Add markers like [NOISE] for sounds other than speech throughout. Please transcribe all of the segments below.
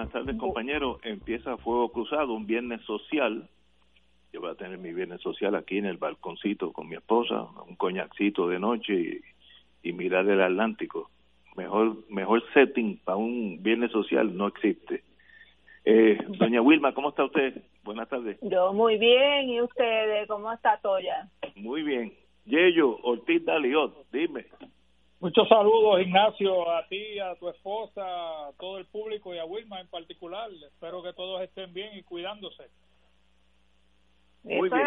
Buenas tardes, compañeros. Empieza Fuego Cruzado, un viernes social. Yo voy a tener mi viernes social aquí en el balconcito con mi esposa, un coñacito de noche y, mirar el Atlántico. Mejor, mejor setting para un viernes social no existe. Eh, doña Wilma, ¿cómo está usted? Buenas tardes. Yo muy bien, ¿y ustedes? ¿Cómo está Toya? Muy bien. Yello, Ortiz Daliot, dime. Muchos saludos, Ignacio, a ti, a tu esposa, a todo el público y a Wilma en particular. Espero que todos estén bien y cuidándose. Muy bien.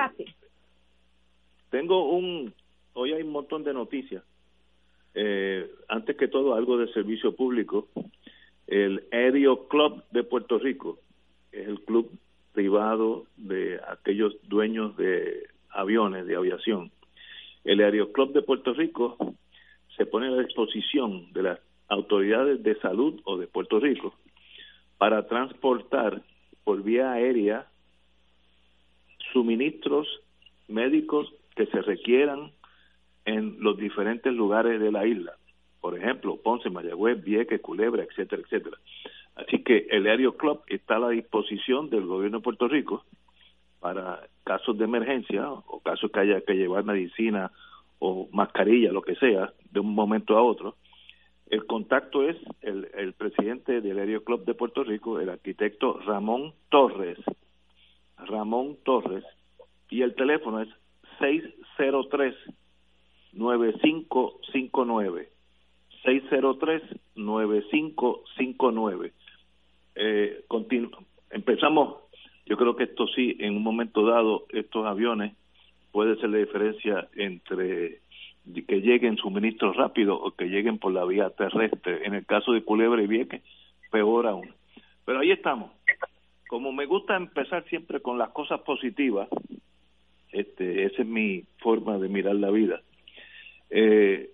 Tengo un... Hoy hay un montón de noticias. Eh, antes que todo, algo de servicio público. El Aero Club de Puerto Rico es el club privado de aquellos dueños de aviones, de aviación. El Aero Club de Puerto Rico se pone a disposición de las autoridades de salud o de Puerto Rico para transportar por vía aérea suministros médicos que se requieran en los diferentes lugares de la isla. Por ejemplo, Ponce, Mayagüez, Vieques, Culebra, etcétera, etcétera. Así que el Aéreo Club está a la disposición del gobierno de Puerto Rico para casos de emergencia o casos que haya que llevar medicina o mascarilla, lo que sea, de un momento a otro. El contacto es el, el presidente del Aéreo Club de Puerto Rico, el arquitecto Ramón Torres. Ramón Torres. Y el teléfono es 603-9559. 603-9559. Eh, empezamos, yo creo que esto sí, en un momento dado, estos aviones puede ser la diferencia entre que lleguen suministros rápidos o que lleguen por la vía terrestre. En el caso de Culebra y Vieques, peor aún. Pero ahí estamos. Como me gusta empezar siempre con las cosas positivas, este, esa es mi forma de mirar la vida. Eh,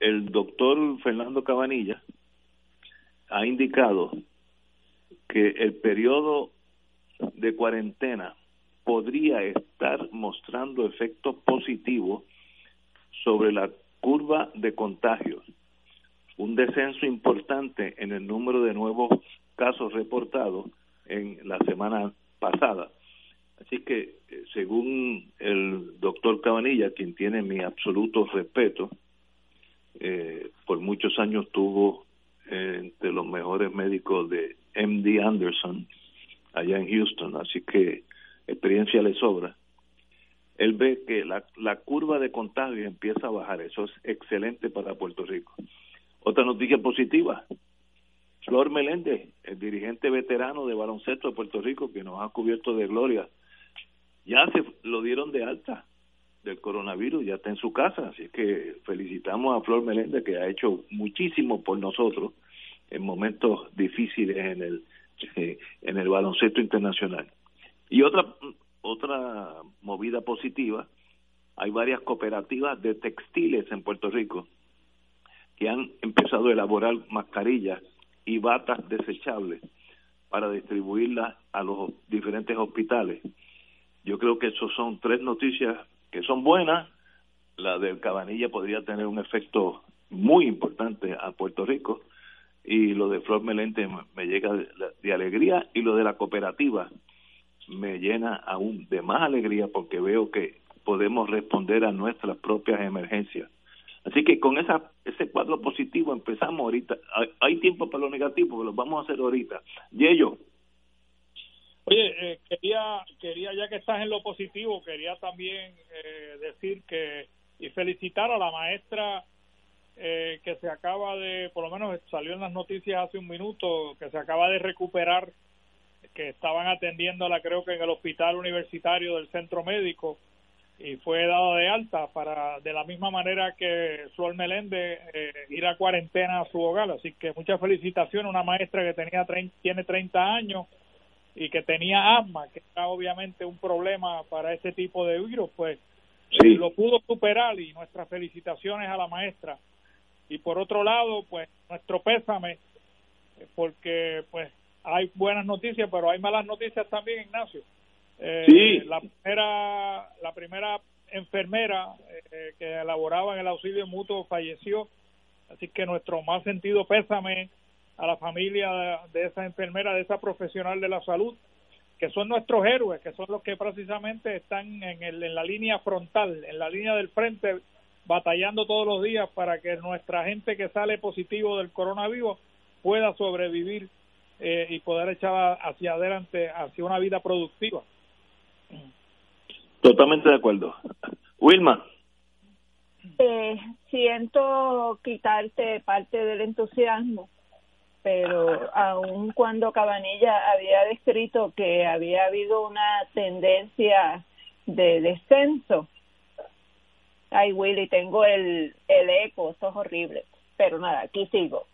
el doctor Fernando Cabanilla ha indicado que el periodo de cuarentena podría estar mostrando efectos positivos sobre la curva de contagios. Un descenso importante en el número de nuevos casos reportados en la semana pasada. Así que, eh, según el doctor Cabanilla, quien tiene mi absoluto respeto, eh, por muchos años tuvo eh, entre los mejores médicos de MD Anderson allá en Houston, así que experiencia le sobra, él ve que la, la curva de contagio empieza a bajar. Eso es excelente para Puerto Rico. Otra noticia positiva. Flor Meléndez, el dirigente veterano de baloncesto de Puerto Rico que nos ha cubierto de gloria, ya se lo dieron de alta del coronavirus, ya está en su casa, así que felicitamos a Flor Meléndez que ha hecho muchísimo por nosotros en momentos difíciles en el [LAUGHS] en el baloncesto internacional. Y otra otra movida positiva, hay varias cooperativas de textiles en Puerto Rico que han empezado a elaborar mascarillas y batas desechables para distribuirlas a los diferentes hospitales. Yo creo que esos son tres noticias que son buenas. La del Cabanilla podría tener un efecto muy importante a Puerto Rico y lo de Flor Melente me llega de alegría y lo de la cooperativa me llena aún de más alegría porque veo que podemos responder a nuestras propias emergencias. Así que con esa, ese cuadro positivo empezamos ahorita. Hay, tiempo para lo negativo, pero lo vamos a hacer ahorita. Yello. Oye, eh, quería, quería, ya que estás en lo positivo, quería también eh, decir que y felicitar a la maestra eh, que se acaba de, por lo menos salió en las noticias hace un minuto, que se acaba de recuperar que estaban atendiéndola creo que en el hospital universitario del centro médico y fue dado de alta para de la misma manera que Flor Meléndez eh, ir a cuarentena a su hogar. Así que muchas felicitaciones una maestra que tenía tiene 30 años y que tenía asma que era obviamente un problema para ese tipo de virus pues lo pudo superar y nuestras felicitaciones a la maestra. Y por otro lado pues nuestro pésame porque pues hay buenas noticias pero hay malas noticias también Ignacio. Eh, la primera, la primera enfermera eh, que elaboraba en el auxilio mutuo falleció, así que nuestro más sentido pésame a la familia de, esa enfermera, de esa profesional de la salud, que son nuestros héroes, que son los que precisamente están en, el, en la línea frontal, en la línea del frente, batallando todos los días para que nuestra gente que sale positivo del coronavirus pueda sobrevivir eh, y poder echar hacia adelante, hacia una vida productiva. Totalmente de acuerdo. Wilma. Eh, siento quitarte parte del entusiasmo, pero aun cuando Cabanilla había descrito que había habido una tendencia de descenso, ay Willy, tengo el, el eco, eso es horrible, pero nada, aquí sigo.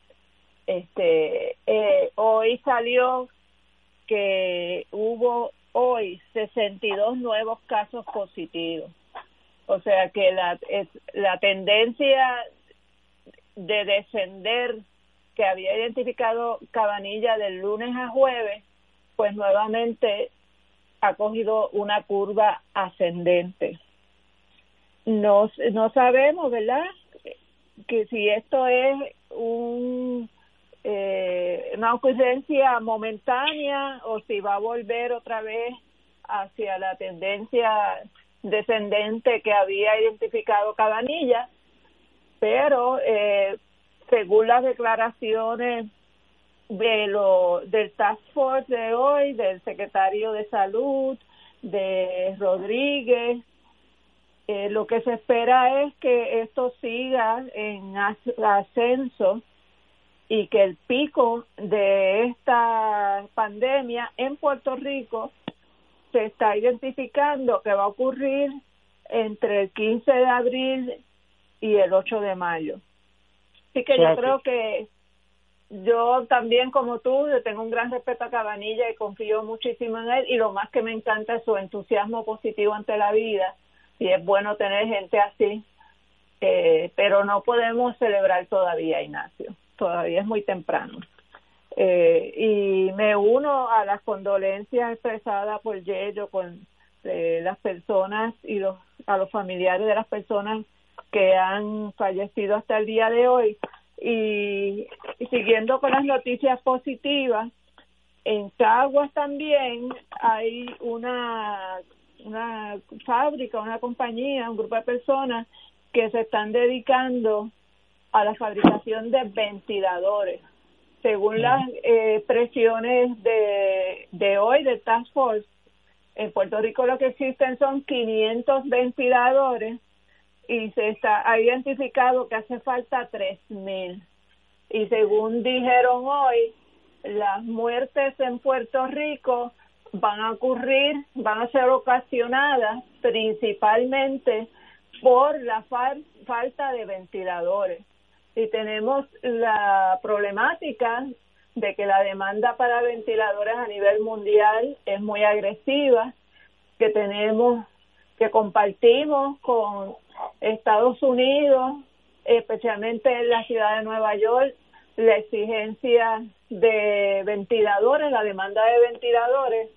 Este, eh, hoy salió que hubo hoy 62 nuevos casos positivos. O sea que la, la tendencia de descender que había identificado Cabanilla del lunes a jueves, pues nuevamente ha cogido una curva ascendente. No, no sabemos, ¿verdad? Que si esto es un eh, una ocurrencia momentánea o si va a volver otra vez hacia la tendencia descendente que había identificado Cabanilla, pero eh, según las declaraciones de lo del Task Force de hoy, del secretario de Salud, de Rodríguez, eh, lo que se espera es que esto siga en ascenso y que el pico de esta pandemia en Puerto Rico se está identificando que va a ocurrir entre el 15 de abril y el 8 de mayo. Así que yo creo que yo también como tú tengo un gran respeto a Cabanilla y confío muchísimo en él y lo más que me encanta es su entusiasmo positivo ante la vida y es bueno tener gente así, eh, pero no podemos celebrar todavía, Ignacio todavía es muy temprano. Eh, y me uno a las condolencias expresadas por Yello con eh, las personas y los a los familiares de las personas que han fallecido hasta el día de hoy y, siguiendo con las noticias positivas en Caguas también hay una una fábrica una compañía un grupo de personas que se están dedicando a la fabricación de ventiladores. Según las eh, presiones de, de hoy del Task Force, en Puerto Rico lo que existen son 500 ventiladores y se está ha identificado que hace falta 3.000. Y según dijeron hoy, las muertes en Puerto Rico van a ocurrir, van a ser ocasionadas principalmente por la falta de ventiladores y tenemos la problemática de que la demanda para ventiladores a nivel mundial es muy agresiva, que tenemos, que compartimos con Estados Unidos, especialmente en la ciudad de Nueva York, la exigencia de ventiladores, la demanda de ventiladores.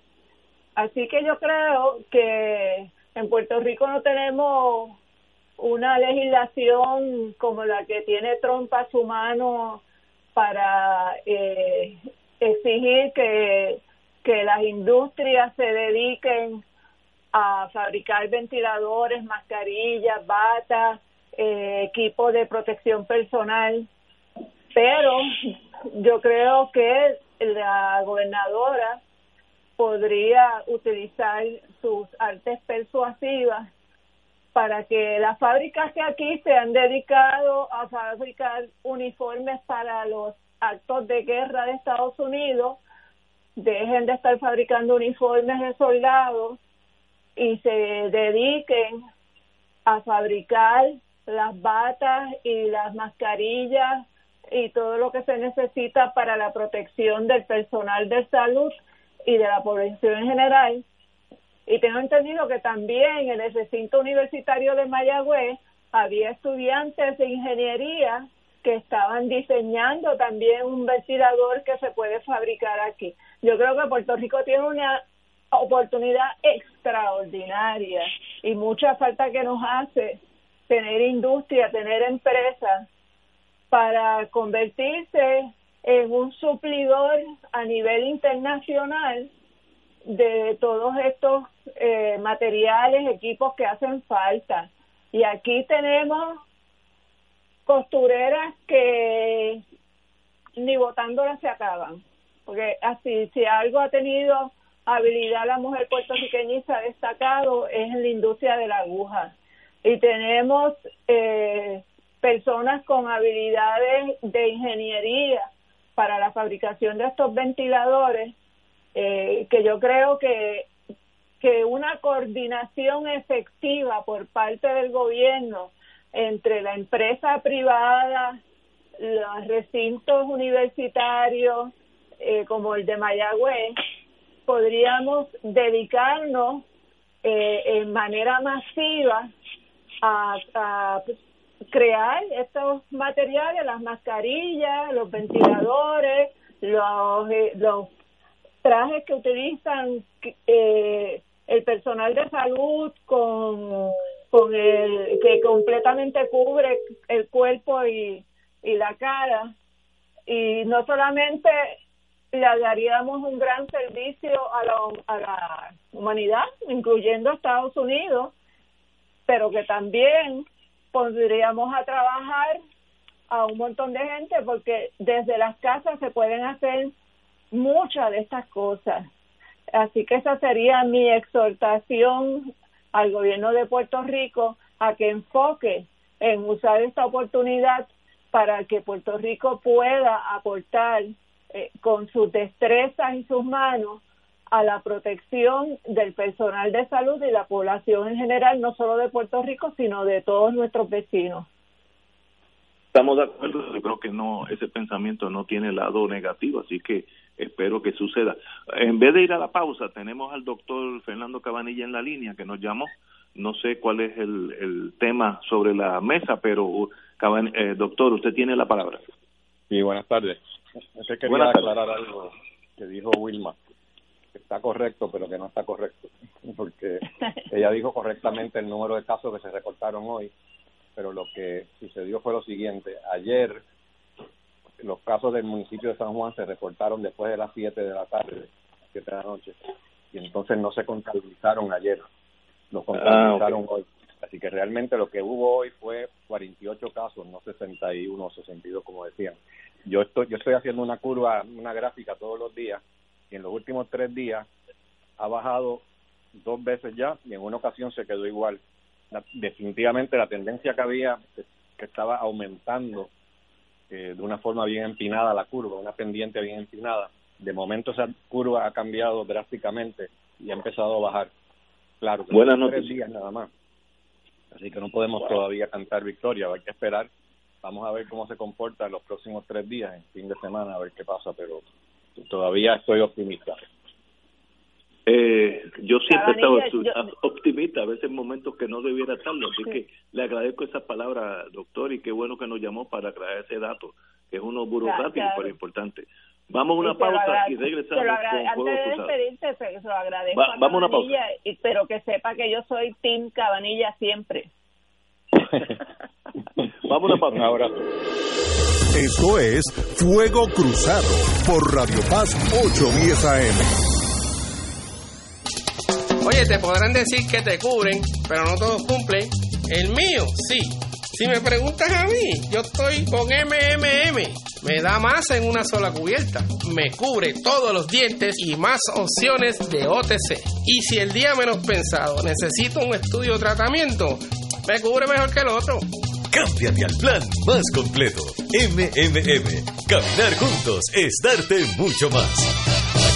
Así que yo creo que en Puerto Rico no tenemos una legislación como la que tiene Trump a su mano para eh, exigir que, que las industrias se dediquen a fabricar ventiladores, mascarillas, batas, eh, equipos de protección personal. Pero yo creo que la gobernadora podría utilizar sus artes persuasivas para que las fábricas que aquí se han dedicado a fabricar uniformes para los actos de guerra de Estados Unidos dejen de estar fabricando uniformes de soldados y se dediquen a fabricar las batas y las mascarillas y todo lo que se necesita para la protección del personal de salud y de la población en general. Y tengo entendido que también en el recinto universitario de Mayagüez había estudiantes de ingeniería que estaban diseñando también un ventilador que se puede fabricar aquí. Yo creo que Puerto Rico tiene una oportunidad extraordinaria y mucha falta que nos hace tener industria, tener empresas para convertirse en un suplidor a nivel internacional de todos estos eh, materiales, equipos que hacen falta. Y aquí tenemos costureras que ni botándolas se acaban, porque así, si algo ha tenido habilidad la mujer puertorriqueña y se ha destacado es en la industria de la aguja. Y tenemos eh, personas con habilidades de ingeniería para la fabricación de estos ventiladores, eh, que yo creo que, que una coordinación efectiva por parte del gobierno entre la empresa privada, los recintos universitarios, eh, como el de Mayagüez, podríamos dedicarnos eh, en manera masiva a, a crear estos materiales, las mascarillas, los ventiladores, los, eh, los trajes que utilizan eh, el personal de salud con, con el que completamente cubre el cuerpo y, y la cara. Y no solamente le daríamos un gran servicio a la, a la humanidad, incluyendo Estados Unidos, pero que también pondríamos a trabajar a un montón de gente porque desde las casas se pueden hacer muchas de estas cosas. Así que esa sería mi exhortación al gobierno de Puerto Rico a que enfoque en usar esta oportunidad para que Puerto Rico pueda aportar eh, con sus destrezas y sus manos a la protección del personal de salud y la población en general, no solo de Puerto Rico, sino de todos nuestros vecinos. Estamos de acuerdo, yo creo que no, ese pensamiento no tiene lado negativo, así que espero que suceda. En vez de ir a la pausa, tenemos al doctor Fernando Cabanilla en la línea que nos llamó. No sé cuál es el, el tema sobre la mesa, pero eh, doctor, usted tiene la palabra. Sí, buenas tardes. Usted quería aclarar algo que dijo Wilma está correcto, pero que no está correcto, [LAUGHS] porque ella dijo correctamente el número de casos que se reportaron hoy, pero lo que sucedió fue lo siguiente, ayer los casos del municipio de San Juan se reportaron después de las 7 de la tarde, 7 de la noche, y entonces no se contabilizaron ayer, los ah, contabilizaron hoy. Así que realmente lo que hubo hoy fue 48 casos, no 61 o 62 como decían. Yo estoy, yo estoy haciendo una curva, una gráfica todos los días y en los últimos tres días ha bajado dos veces ya y en una ocasión se quedó igual. definitivamente la tendencia que había, que estaba aumentando eh, de una forma bien empinada la curva, una pendiente bien empinada, de momento esa curva ha cambiado drásticamente y ha empezado a bajar. Claro, Buenas tres días nada más. Así que no podemos todavía cantar victoria, hay que esperar. Vamos a ver cómo se comporta en los próximos tres días, en fin de semana, a ver qué pasa, pero todavía estoy optimista. Eh, yo siempre he estado [LAUGHS] optimista, a veces en momentos que no debiera estarlo, así que le agradezco esa palabra, doctor, y qué bueno que nos llamó para traer ese dato, que es uno burocrático, pero importante. Vamos a una pausa y regresamos con Antes de despedirse, se, lo agradezco vamos a una pausa. Y, pero que sepa que yo soy Team Cabanilla siempre. [LAUGHS] vamos a una pausa. Ahora. Esto es Fuego Cruzado por Radio Paz 810 AM. Oye, te podrán decir que te cubren, pero no todos cumplen. El mío, sí. Si me preguntas a mí, yo estoy con MMM. Me da más en una sola cubierta. Me cubre todos los dientes y más opciones de OTC. Y si el día menos pensado necesito un estudio o tratamiento, me cubre mejor que el otro. Cámbiate al plan más completo. MMM. Caminar juntos es darte mucho más.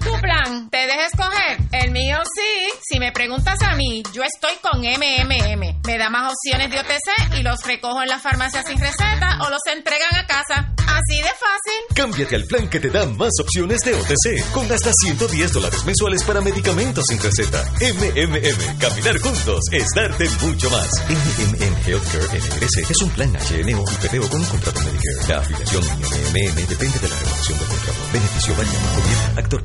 Tu plan, ¿te dejes escoger? El mío sí. Si me preguntas a mí, yo estoy con MMM. Me da más opciones de OTC y los recojo en la farmacia sin receta o los entregan a casa. Así de fácil. Cámbiate al plan que te da más opciones de OTC, con hasta 110 dólares mensuales para medicamentos sin receta. MMM, caminar juntos es darte mucho más. MMM Healthcare NRS es un plan HMO y PPO con un contrato Medicare. La afiliación MMM depende de la renovación del contrato. Beneficio gobierno, actor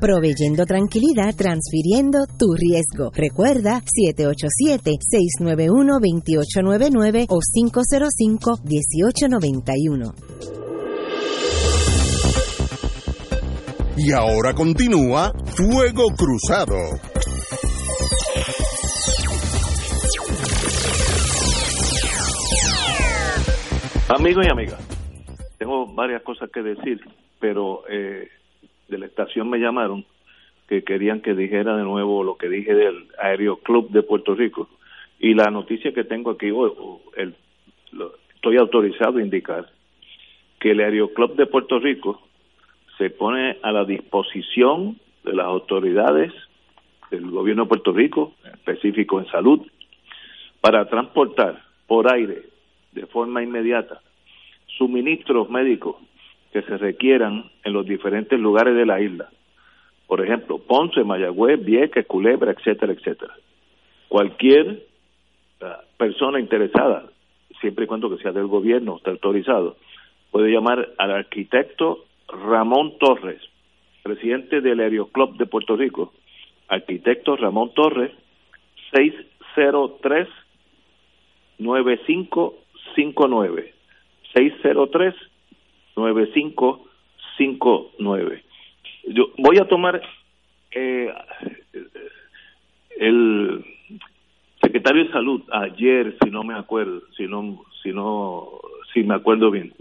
proveyendo tranquilidad, transfiriendo tu riesgo. Recuerda 787-691-2899 o 505-1891. Y ahora continúa Fuego Cruzado. Amigos y amigas, tengo varias cosas que decir, pero eh, de la estación me llamaron que querían que dijera de nuevo lo que dije del Aéreo Club de Puerto Rico. Y la noticia que tengo aquí, el, estoy autorizado a indicar que el Aeroclub de Puerto Rico se pone a la disposición de las autoridades del gobierno de Puerto Rico, específico en salud, para transportar por aire de forma inmediata suministros médicos que se requieran en los diferentes lugares de la isla. Por ejemplo, Ponce, Mayagüez, Vieques, Culebra, etcétera, etcétera. Cualquier ah, persona interesada, siempre y cuando que sea del gobierno, esté autorizado, puede llamar al arquitecto Ramón Torres, presidente del Aeroclub de Puerto Rico, arquitecto Ramón Torres, 603 9559 603 9559. Yo voy a tomar eh, el secretario de salud ayer, si no me acuerdo, si no, si no, si me acuerdo bien,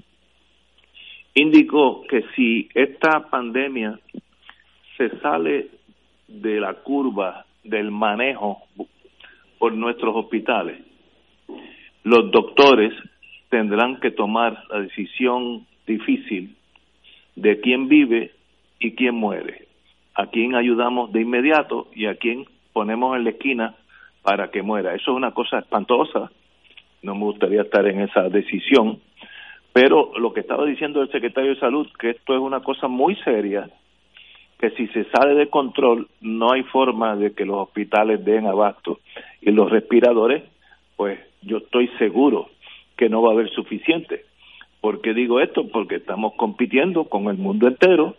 indicó que si esta pandemia se sale de la curva del manejo por nuestros hospitales, los doctores tendrán que tomar la decisión difícil de quién vive y quién muere, a quién ayudamos de inmediato y a quién ponemos en la esquina para que muera. Eso es una cosa espantosa, no me gustaría estar en esa decisión, pero lo que estaba diciendo el secretario de Salud, que esto es una cosa muy seria, que si se sale de control no hay forma de que los hospitales den abasto y los respiradores, pues yo estoy seguro que no va a haber suficiente. ¿Por qué digo esto? Porque estamos compitiendo con el mundo entero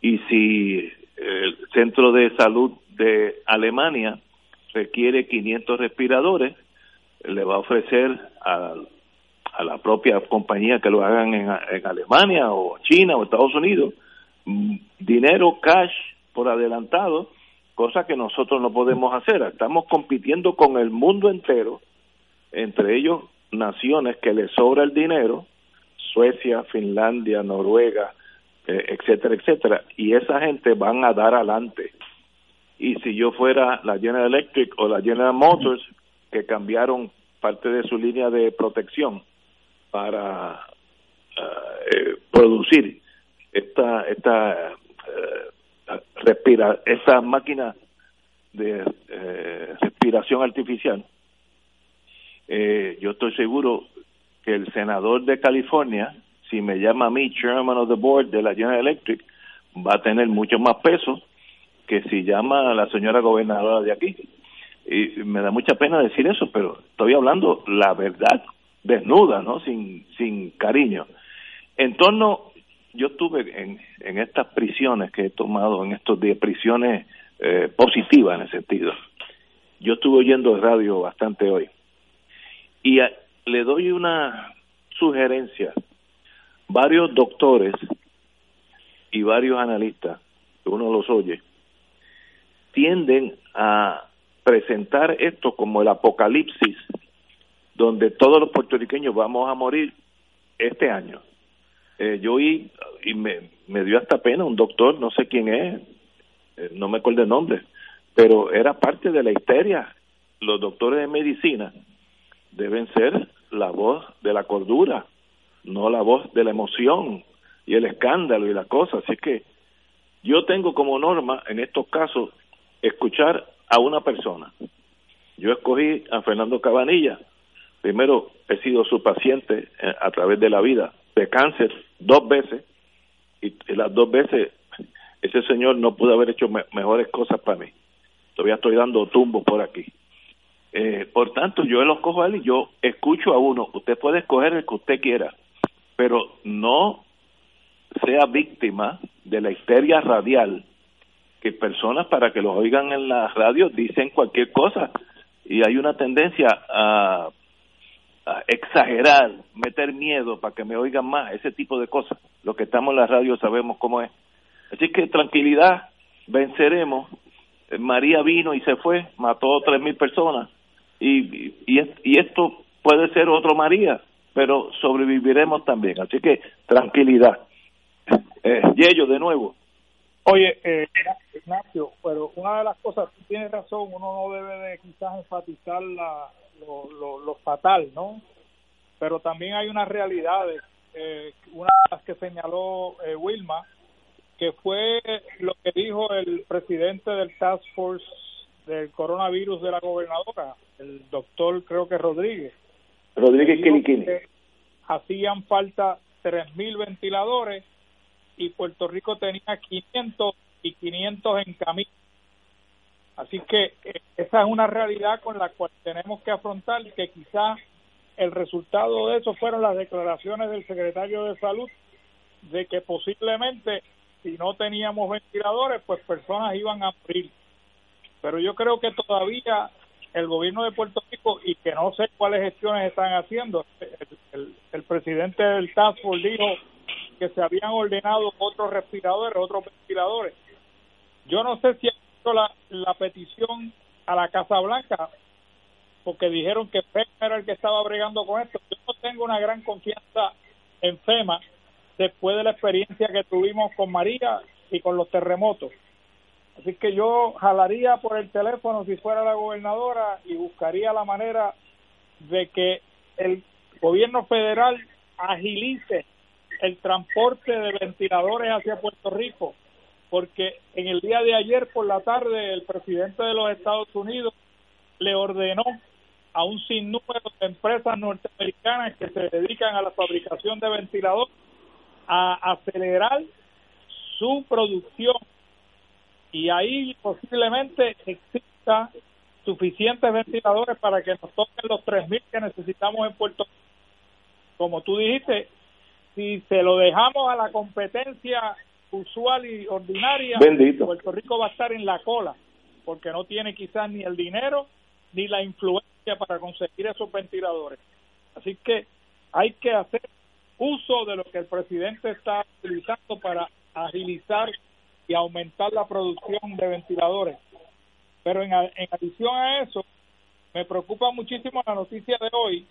y si el Centro de Salud de Alemania requiere 500 respiradores, le va a ofrecer a, la propia compañía que lo hagan en, en Alemania o China o Estados Unidos mm, dinero cash por adelantado, cosa que nosotros no podemos hacer. Estamos compitiendo con el mundo entero, entre ellos naciones que les sobra el dinero Suecia, Finlandia, Noruega, eh, etcétera, etcétera, y esa gente van a dar adelante. Y si yo fuera la General Electric o la General Motors, que cambiaron parte de su línea de protección para uh, producir esta esta uh, respira esta máquina de respiración artificial eh, yo estoy seguro que el senador de California, si me llama a mí chairman of the board de la General Electric, va a tener mucho más peso que si llama a la señora gobernadora de aquí. Y me da mucha pena decir eso, pero estoy hablando la verdad desnuda, ¿no? Sin, sin cariño. En torno, yo estuve en, en estas prisiones que he tomado en estos días, prisiones eh, positivas en ese sentido. Yo estuve oyendo radio bastante hoy. Y le doy una sugerencia. Varios doctores y varios analistas, que uno los oye, tienden a presentar esto como el apocalipsis, donde todos los puertorriqueños vamos a morir este año. Eh, yo oí, y me, me dio hasta pena un doctor, no sé quién es, eh, no me acuerdo el nombre, pero era parte de la histeria. Los doctores de medicina deben ser la voz de la cordura, no la voz de la emoción y el escándalo y la cosa. Así que yo tengo como norma en estos casos escuchar a una persona. Yo escogí a Fernando Cabanilla. Primero, he sido su paciente eh, a través de la vida de cáncer dos veces y las dos veces ese señor no pudo haber hecho mejores cosas para mí. Todavía estoy dando tumbos por aquí. Eh, por tanto, yo lo cojo a él y yo escucho a uno. Usted puede escoger el que usted quiera, pero no sea víctima de la histeria radial que personas para que los oigan en la radio dicen cualquier cosa y hay una tendencia a, exagerar, meter miedo para que me oigan más, ese tipo de cosas. Los que estamos en la radio sabemos cómo es. Así que tranquilidad, venceremos. María vino y se fue, mató tres mil personas y, y, y esto puede ser otro María, pero sobreviviremos también. Así que tranquilidad. Eh, Yello, de nuevo. Oye, eh, Ignacio, pero una de las cosas, tú tienes razón, uno no debe de quizás enfatizar la, lo, lo, fatal, ¿no? Pero también hay unas realidades, eh, una de las que señaló eh, Wilma, que fue lo que dijo el presidente del Task Force del coronavirus de la gobernadora, el doctor creo que Rodríguez. Rodríguez Quiniquini. Hacían falta 3.000 ventiladores y Puerto Rico tenía 500 y 500 en camino. Así que eh, esa es una realidad con la cual tenemos que afrontar que quizás el resultado de eso fueron las declaraciones del secretario de salud de que posiblemente si no teníamos ventiladores pues personas iban a morir pero yo creo que todavía el gobierno de Puerto Rico y que no sé cuáles gestiones están haciendo el, el presidente del Task Force dijo que se habían ordenado otros respiradores, otros ventiladores. Yo no sé si ha hecho la, la petición a la Casa Blanca, porque dijeron que FEMA era el que estaba bregando con esto. Yo no tengo una gran confianza en FEMA después de la experiencia que tuvimos con María y con los terremotos. Así que yo jalaría por el teléfono si fuera la gobernadora y buscaría la manera de que el gobierno federal agilice el transporte de ventiladores hacia Puerto Rico, porque en el día de ayer por la tarde el presidente de los Estados Unidos le ordenó a un sinnúmero de empresas norteamericanas que se dedican a la fabricación de ventiladores a acelerar su producción y ahí posiblemente exista suficientes ventiladores para que nos toquen los 3.000 que necesitamos en Puerto Rico. Como tú dijiste, si se lo dejamos a la competencia usual y ordinaria, Puerto Rico va a estar en la cola, porque no tiene quizás ni el dinero ni la influencia para conseguir esos ventiladores. Así que hay que hacer uso de lo que el presidente está utilizando para agilizar y aumentar la producción de ventiladores. Pero en, en adición a eso, me preocupa muchísimo la noticia de hoy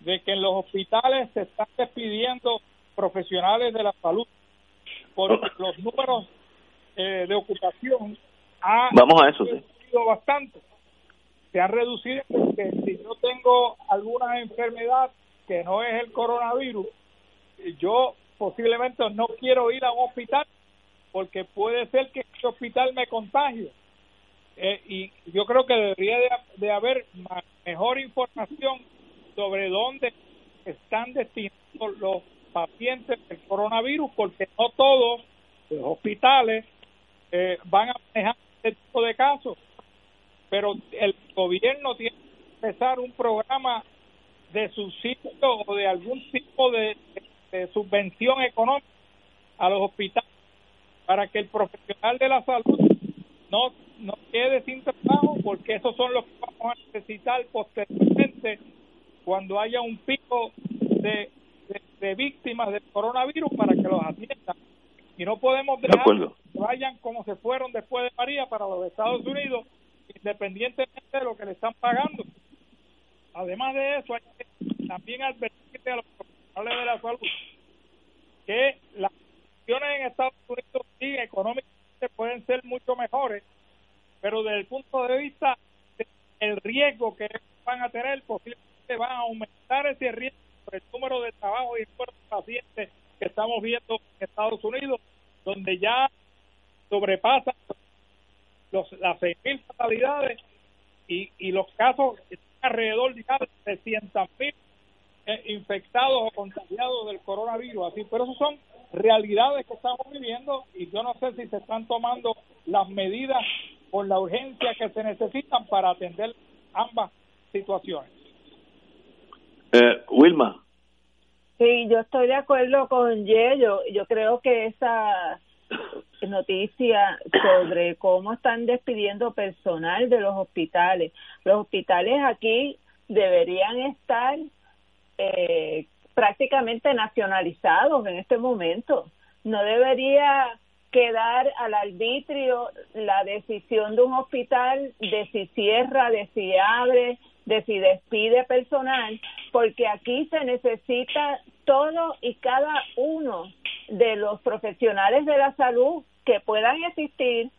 de que en los hospitales se están despidiendo profesionales de la salud, porque los números eh, de ocupación han Vamos a eso, reducido bastante. Se han reducido porque si yo tengo alguna enfermedad que no es el coronavirus, yo posiblemente no quiero ir a un hospital porque puede ser que ese hospital me contagie. Eh, y yo creo que debería de, de haber mejor información sobre dónde están destinados los pacientes del coronavirus, porque no todos los hospitales eh, van a manejar este tipo de casos. Pero el gobierno tiene que empezar un programa de subsidio o de algún tipo de, subvención económica a los hospitales para que el profesional de la salud no, no quede sin trabajo, porque esos son los que vamos a necesitar posteriormente cuando haya un pico de, de, víctimas del coronavirus para que los atiendan. Y no podemos dejar que vayan como se fueron después de María para los Estados Unidos, independientemente de lo que le están pagando. Además de eso, hay que también advertir a los profesionales de la salud que las condiciones en Estados Unidos sí económicamente pueden ser mucho mejores, pero desde el punto de vista del riesgo que van a tener, posiblemente van a aumentar ese riesgo por el número de trabajo y el de pacientes que estamos viendo en Estados Unidos, donde ya sobrepasan los, las 6.000 fatalidades y, y los casos alrededor de 300 mil eh, infectados o contagiados del coronavirus. Así, pero eso son realidades que estamos viviendo y yo no sé si se están tomando las medidas con la urgencia que se necesitan para atender ambas situaciones. Eh, Wilma. Sí, yo estoy de acuerdo con Yello. Yo creo que esa noticia sobre cómo están despidiendo personal de los hospitales. Los hospitales aquí deberían estar eh, prácticamente nacionalizados en este momento. No debería quedar al arbitrio la decisión de un hospital de si cierra, de si abre, de si despide personal, porque aquí se necesita todo y cada uno de los profesionales de la salud que puedan existir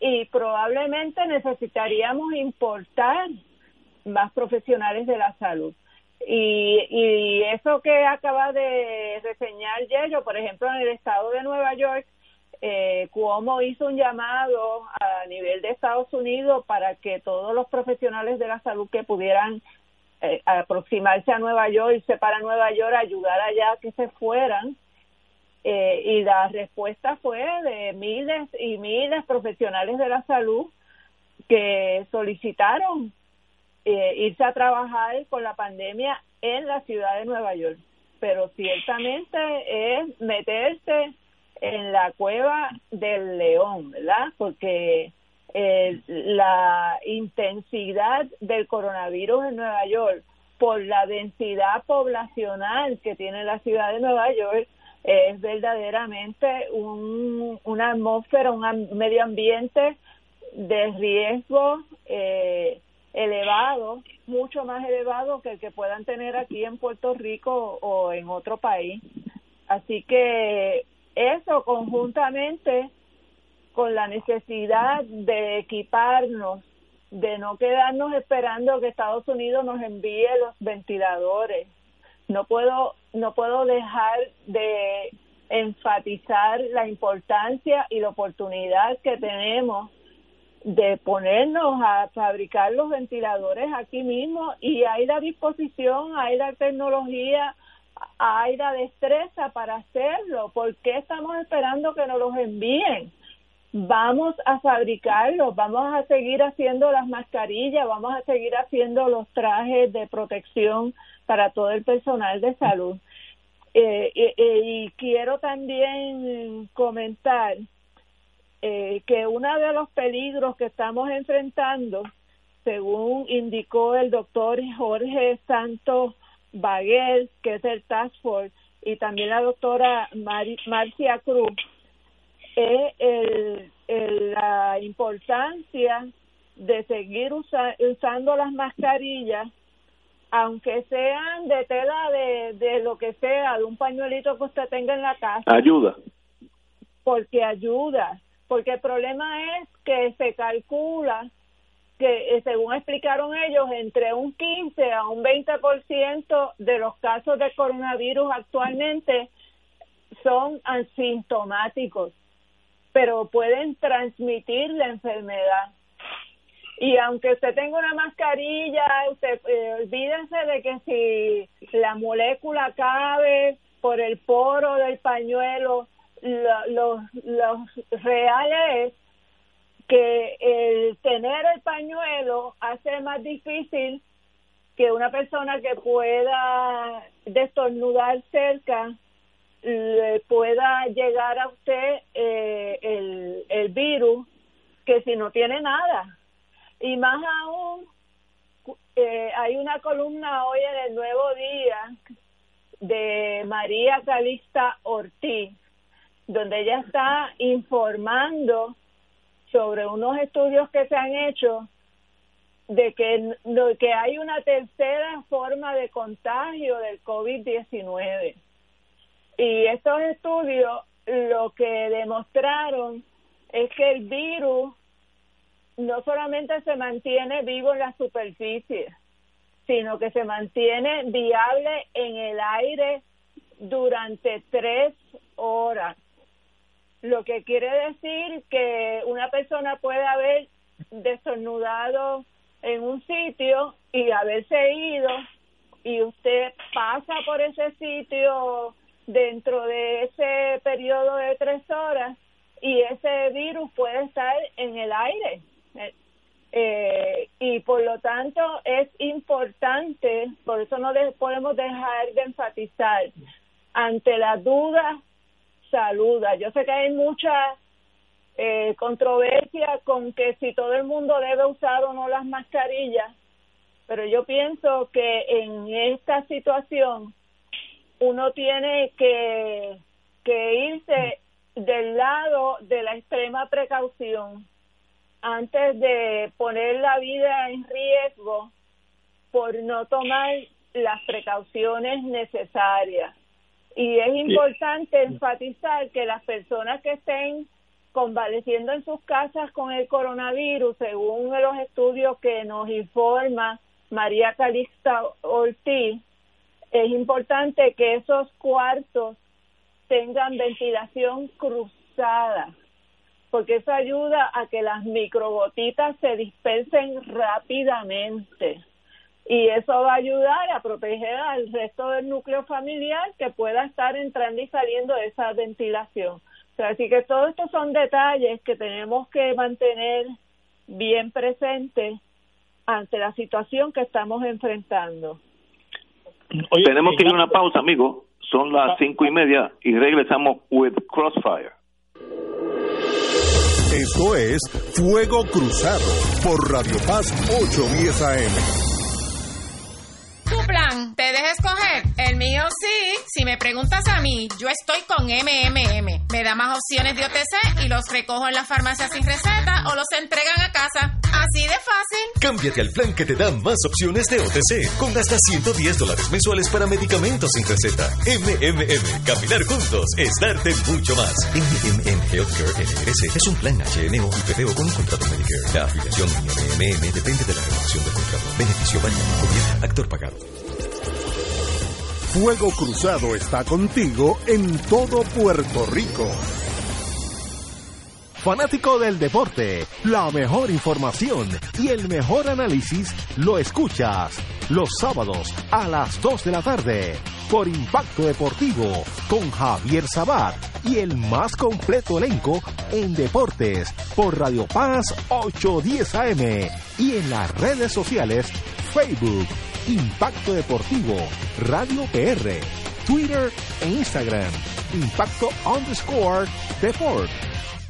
y probablemente necesitaríamos importar más profesionales de la salud. Y, y eso que acaba de reseñar Yello, por ejemplo, en el estado de Nueva York, eh, Cuomo hizo un llamado a nivel de Estados Unidos para que todos los profesionales de la salud que pudieran eh, aproximarse a Nueva York, irse para Nueva York, ayudar allá que se fueran, eh, y la respuesta fue de miles y miles profesionales de la salud que solicitaron eh, irse a trabajar con la pandemia en la ciudad de Nueva York. Pero ciertamente es meterse en la cueva del león, ¿verdad? Porque eh, la intensidad del coronavirus en Nueva York por la densidad poblacional que tiene la ciudad de Nueva York es verdaderamente un, una atmósfera, un medio ambiente de riesgo eh, elevado, mucho más elevado que el que puedan tener aquí en Puerto Rico o en otro país. Así que eso conjuntamente con la necesidad de equiparnos, de no quedarnos esperando que Estados Unidos nos envíe los ventiladores, no puedo no puedo dejar de enfatizar la importancia y la oportunidad que tenemos de ponernos a fabricar los ventiladores aquí mismo y hay la disposición, hay la tecnología, hay la destreza para hacerlo. ¿Por qué estamos esperando que nos los envíen? Vamos a fabricarlos, vamos a seguir haciendo las mascarillas, vamos a seguir haciendo los trajes de protección para todo el personal de salud. Eh, y quiero también comentar eh, que uno de los peligros que estamos enfrentando, según indicó el doctor Jorge Santos Baguel, que es el Task Force, y también la doctora Marcia Cruz, es el, la importancia de seguir usando las mascarillas aunque sean de tela de, de lo que sea, de un pañuelito que usted tenga en la casa. Ayuda. Porque ayuda. Porque el problema es que se calcula que, eh, según explicaron ellos, entre un 15 a un 20% de los casos de coronavirus actualmente son asintomáticos, pero pueden transmitir la enfermedad. Y aunque usted tenga una mascarilla, usted eh, olvídense de que si la molécula cabe por el poro del pañuelo, lo, los reales que el tener el pañuelo hace más difícil que una persona que pueda destornudar cerca le pueda llegar a usted eh, el, el virus que si no tiene nada. Y más aún, eh, hay una columna hoy en el Nuevo Día de María Calista Ortiz, donde ella está informando sobre unos estudios que se han hecho de que, que hay una tercera forma de contagio del COVID-19. Y estos estudios lo que demostraron es que el virus no solamente se mantiene vivo en la superficie, sino que se mantiene viable en el aire durante tres horas. Lo que quiere decir que una persona puede haber destornudado en un sitio y haberse ido y usted pasa por ese sitio dentro de ese periodo de tres horas y ese virus puede estar en el aire. Eh, y por lo tanto es importante, por eso no podemos dejar de enfatizar, ante la duda, saluda. Yo sé que hay mucha eh, controversia con que si todo el mundo debe usar o no las mascarillas, pero yo pienso que en esta situación uno tiene que, que irse del lado de la extrema precaución antes de poner la vida en riesgo por no tomar las precauciones necesarias. Y es importante enfatizar que las personas que estén convaleciendo en sus casas con el coronavirus, según los estudios que nos informa María Calista Ortiz, es importante que esos cuartos tengan ventilación cruzada, porque eso ayuda a que las microgotitas se dispersen rápidamente y eso va a ayudar a proteger al resto del núcleo familiar que pueda estar entrando y saliendo de esa ventilación. así que todos estos son detalles que tenemos que mantener bien presentes ante la situación que estamos enfrentando. Tenemos que ir a una pausa, amigo. Son las cinco y media y regresamos with Crossfire. Esto es Fuego Cruzado por Radio Paz 810 AM to plan, te deja escoger. El mío sí. Si me preguntas a mí, yo estoy con MMM. Me da más opciones de OTC y los recojo en la farmacia sin receta o los entregan a casa. Así de fácil. Cámbiate al plan que te da más opciones de OTC con hasta 110 dólares mensuales para medicamentos sin receta. MMM. Caminar juntos es darte mucho más. MMM Healthcare NRS es un plan HMO y PPO con un contrato Medicare. La afiliación MMM depende de la renovación del contrato. Beneficio variable. Gobierno. Actor pagado. Fuego Cruzado está contigo en todo Puerto Rico. Fanático del deporte, la mejor información y el mejor análisis lo escuchas los sábados a las 2 de la tarde por Impacto Deportivo con Javier Sabat y el más completo elenco en deportes por Radio Paz 810 AM y en las redes sociales Facebook Impacto Deportivo, Radio PR, Twitter e Instagram. Impacto underscore Deport.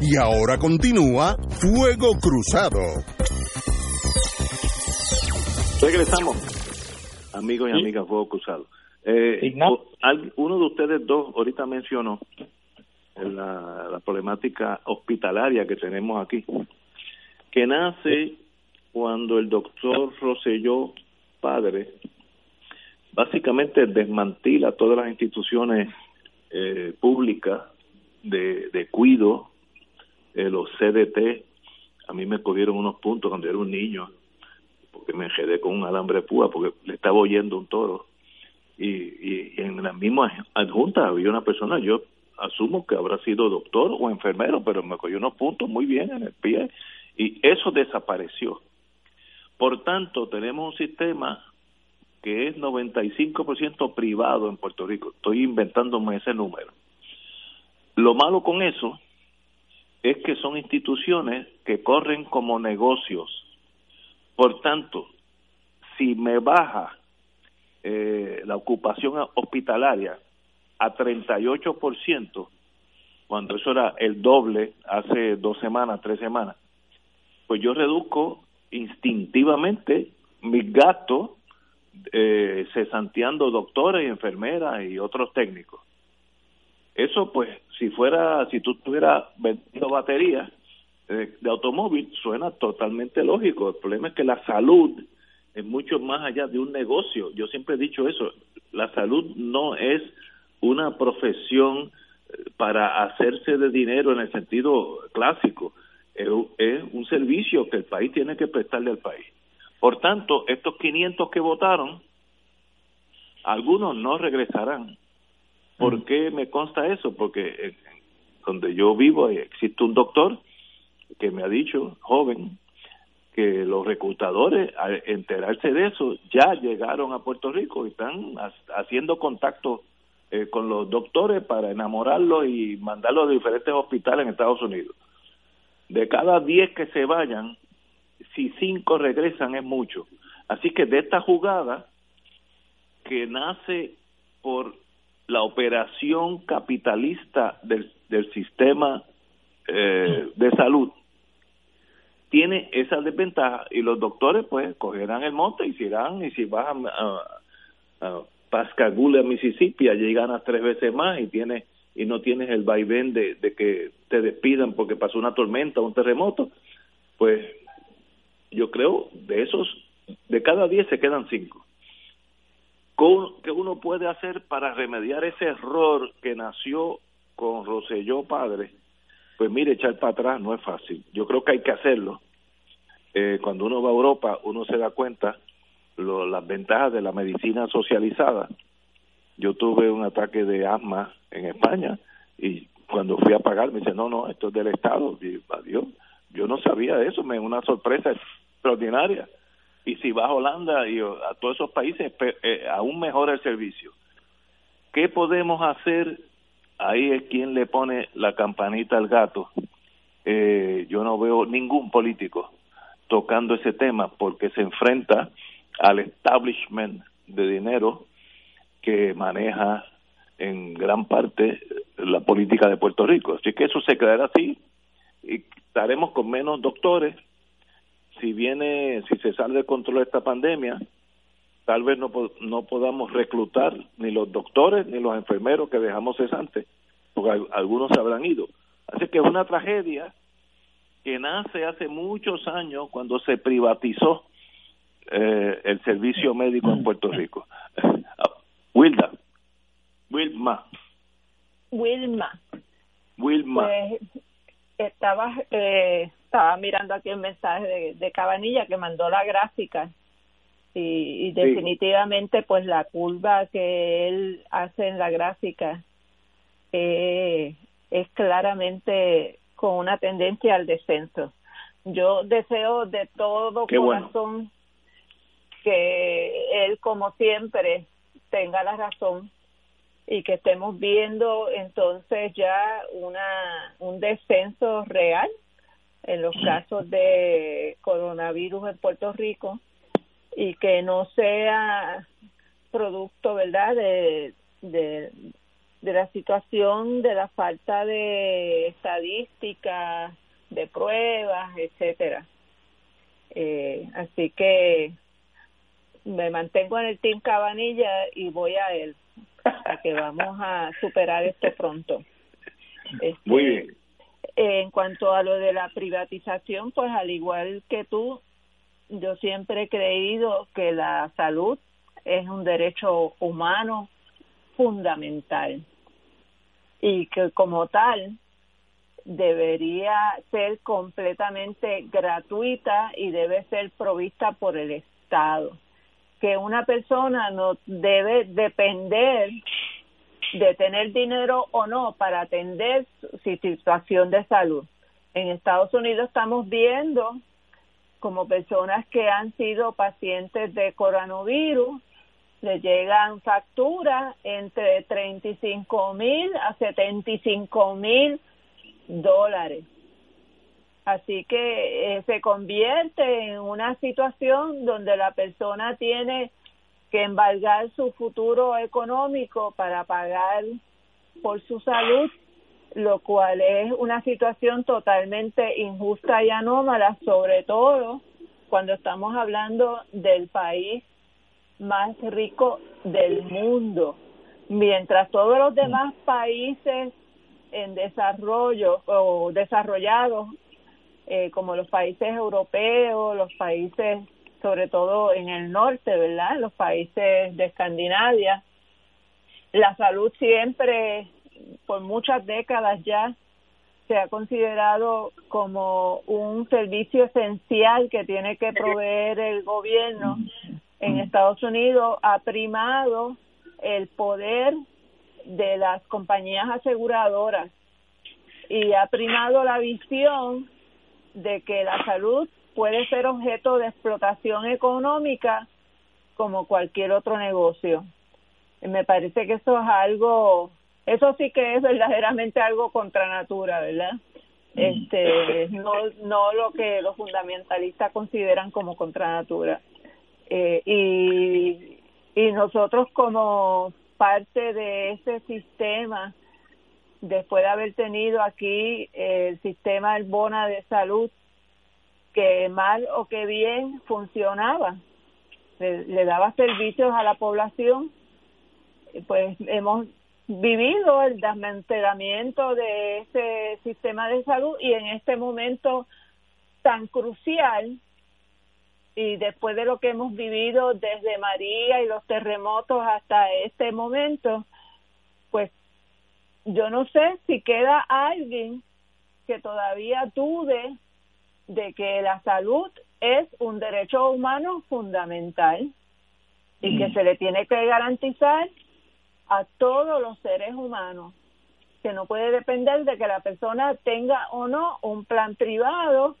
Y ahora continúa Fuego Cruzado. Regresamos, amigos y amigas Fuego Cruzado. Eh, uno de ustedes dos ahorita mencionó la, la problemática hospitalaria que tenemos aquí, que nace cuando el doctor Roselló, padre, básicamente desmantila todas las instituciones eh, públicas de, de cuido eh, los CDT, a mí me cogieron unos puntos cuando era un niño, porque me enjedé con un alambre púa, porque le estaba oyendo un toro. Y, y, en la misma adjunta había una persona, yo asumo que habrá sido doctor o enfermero, pero me cogió unos puntos muy bien en el pie y eso desapareció. Por tanto, tenemos un sistema que es 95% privado en Puerto Rico. Estoy inventándome ese número. Lo malo con eso es que son instituciones que corren como negocios. Por tanto, si me baja eh, la ocupación hospitalaria a 38%, cuando eso era el doble hace dos semanas, tres semanas, pues yo reduzco instintivamente mis gastos eh, cesanteando doctores y enfermeras y otros técnicos. Eso pues, si fuera, si tú estuvieras vendiendo baterías de, automóvil, suena totalmente lógico. El problema es que la salud es mucho más allá de un negocio. Yo siempre he dicho eso, la salud no es una profesión eh, para hacerse de dinero en el sentido clásico, es un servicio que el país tiene que prestarle al país. Por tanto, estos 500 que votaron, algunos no regresarán ¿Por qué me consta eso? Porque eh, donde yo vivo existe un doctor que me ha dicho, joven, que los reclutadores, al enterarse de eso, ya llegaron a Puerto Rico y están haciendo contacto eh, con los doctores para enamorarlos y mandarlos a diferentes hospitales en Estados Unidos. De cada 10 que se vayan, si 5 regresan es mucho. Así que de esta jugada que nace por la operación capitalista del, del sistema eh, de salud tiene esa desventaja y los doctores pues cogerán el monte y se irán y si vas a, a, Pascagoula, Mississippi, allí ganas tres veces más y tienes y no tienes el vaivén de, de que te despidan porque pasó una tormenta o un terremoto, pues yo creo de esos, de cada diez se quedan cinco. ¿Qué uno puede hacer para remediar ese error que nació con Roselló padre? Pues mire, echar para atrás no es fácil. Yo creo que hay que hacerlo. Eh, cuando uno va a Europa, uno se da cuenta lo, las ventajas de la medicina socializada. Yo tuve un ataque de asma en España y cuando fui a pagar me dice, no, no, esto es del Estado. Y adiós, yo no sabía eso, me una sorpresa extraordinaria y si vas a Holanda y a todos esos países, eh, aún mejora el servicio. ¿Qué podemos hacer? Ahí es quien le pone la campanita al gato. Eh, yo no veo ningún político tocando ese tema porque se enfrenta al establishment de dinero que maneja en gran parte la política de Puerto Rico. Así que eso se quedará así y estaremos con menos doctores, si viene, si se sale de control esta pandemia, tal vez no, no podamos reclutar ni los doctores ni los enfermeros que dejamos cesantes, porque algunos se habrán ido. Así que es una tragedia que nace hace muchos años cuando se privatizó eh, el servicio médico en Puerto Rico. [LAUGHS] Wilda, Wilma. Wilma. Wilma. Pues, estaba eh, estaba mirando aquí el mensaje de, Cabanilla que mandó la gráfica. Y, definitivamente pues la curva que él hace en la gráfica eh, es claramente con una tendencia al descenso. Yo deseo de todo corazón que él, como siempre, tenga la razón y que estemos viendo entonces ya una un descenso real en los casos de coronavirus en Puerto Rico y que no sea producto, ¿verdad?, de, de, de la situación de la falta de estadísticas, de pruebas, etcétera. Eh, así que me mantengo en el Team Cabanilla y voy a él, a que vamos a superar esto pronto. Este, Muy bien. En cuanto a lo de la privatización, pues al igual que tú, yo siempre he creído que la salud es un derecho humano fundamental y que como tal debería ser completamente gratuita y debe ser provista por el Estado. Que una persona no debe depender de tener dinero o no para atender su situación de salud. En Estados Unidos estamos viendo como personas que han sido pacientes de coronavirus le llegan facturas entre 35 mil a 75 mil dólares. Así que eh, se convierte en una situación donde la persona tiene que embargar su futuro económico para pagar por su salud, lo cual es una situación totalmente injusta y anómala, sobre todo cuando estamos hablando del país más rico del mundo, mientras todos los demás países en desarrollo o desarrollados, eh, como los países europeos, los países sobre todo en el norte, ¿verdad? Los países de Escandinavia, la salud siempre, por muchas décadas ya, se ha considerado como un servicio esencial que tiene que proveer el gobierno en Estados Unidos ha primado el poder de las compañías aseguradoras y ha primado la visión de que la salud puede ser objeto de explotación económica como cualquier otro negocio. Me parece que eso es algo, eso sí que es verdaderamente algo contra natura, ¿verdad? Este, no, no lo que los fundamentalistas consideran como contra natura. Eh, y, y nosotros como parte de ese sistema, después de haber tenido aquí el sistema del Bona de salud, que mal o que bien funcionaba, le, daba servicios a la población, pues hemos vivido el desmantelamiento de ese sistema de salud y en este momento tan crucial y después de lo que hemos vivido desde María y los terremotos hasta este momento, pues yo no sé si queda alguien que todavía dude de que la salud es un derecho humano fundamental y que se le tiene que garantizar a todos los seres humanos, que no puede depender de que la persona tenga o no un plan privado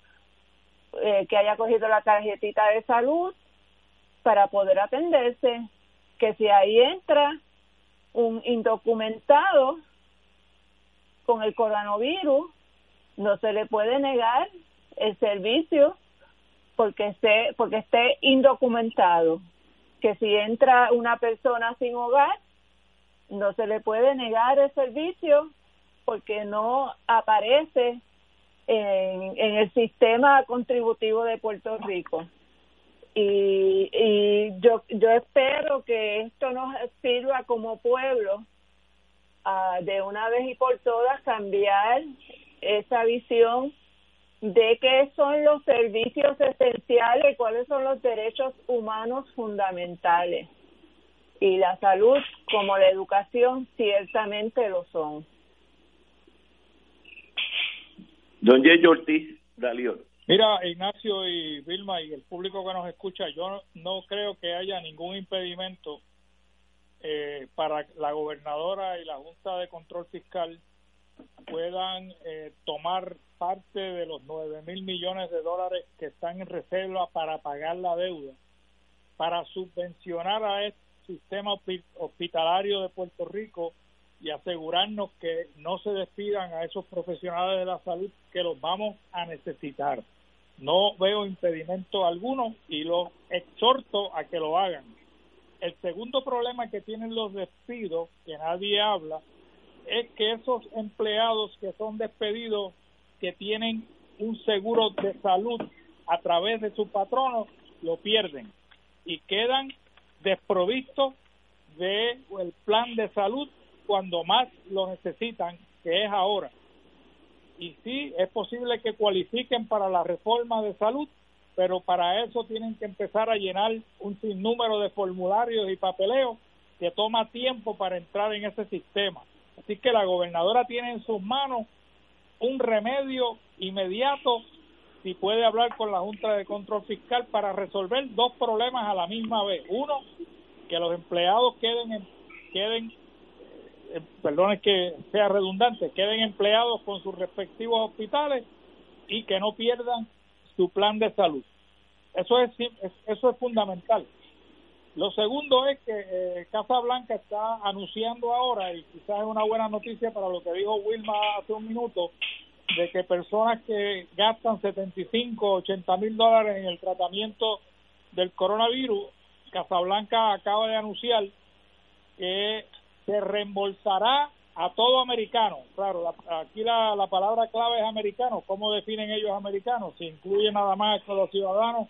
eh, que haya cogido la tarjetita de salud para poder atenderse, que si ahí entra un indocumentado con el coronavirus, no se le puede negar el servicio porque esté, porque esté indocumentado. Que si entra una persona sin hogar, no se le puede negar el servicio porque no aparece en, en el sistema contributivo de Puerto Rico. Y, y yo, yo espero que esto nos sirva como pueblo a de una vez y por todas cambiar esa visión de qué son los servicios esenciales, cuáles son los derechos humanos fundamentales. Y la salud, como la educación, ciertamente lo son. Don J. Ortiz, Dalión. Mira, Ignacio y Vilma y el público que nos escucha, yo no creo que haya ningún impedimento eh, para la gobernadora y la Junta de Control Fiscal puedan eh, tomar parte de los 9 mil millones de dólares que están en reserva para pagar la deuda para subvencionar a este sistema hospitalario de Puerto Rico y asegurarnos que no se despidan a esos profesionales de la salud que los vamos a necesitar. No veo impedimento alguno y los exhorto a que lo hagan. El segundo problema que tienen los despidos, que nadie habla, es que esos empleados que son despedidos, que tienen un seguro de salud a través de su patrono, lo pierden y quedan desprovistos del el plan de salud cuando más lo necesitan, que es ahora. Y sí, es posible que cualifiquen para la reforma de salud, pero para eso tienen que empezar a llenar un sinnúmero de formularios y papeleos que toma tiempo para entrar en ese sistema. Así que la gobernadora tiene en sus manos un remedio inmediato si puede hablar con la Junta de Control Fiscal para resolver dos problemas a la misma vez. Uno, que los empleados queden, en, queden eh, perdón que sea redundante, queden empleados con sus respectivos hospitales y que no pierdan su plan de salud. Eso es, eso es fundamental. Lo segundo es que eh, Casa Blanca está anunciando ahora, y quizás es una buena noticia para lo que dijo Wilma hace un minuto, de que personas que gastan 75, 80 mil dólares en el tratamiento del coronavirus, Casablanca acaba de anunciar que se reembolsará a todo americano. Claro, aquí la, la, palabra clave es americano. ¿Cómo definen ellos americanos? Si incluyen nada más a los ciudadanos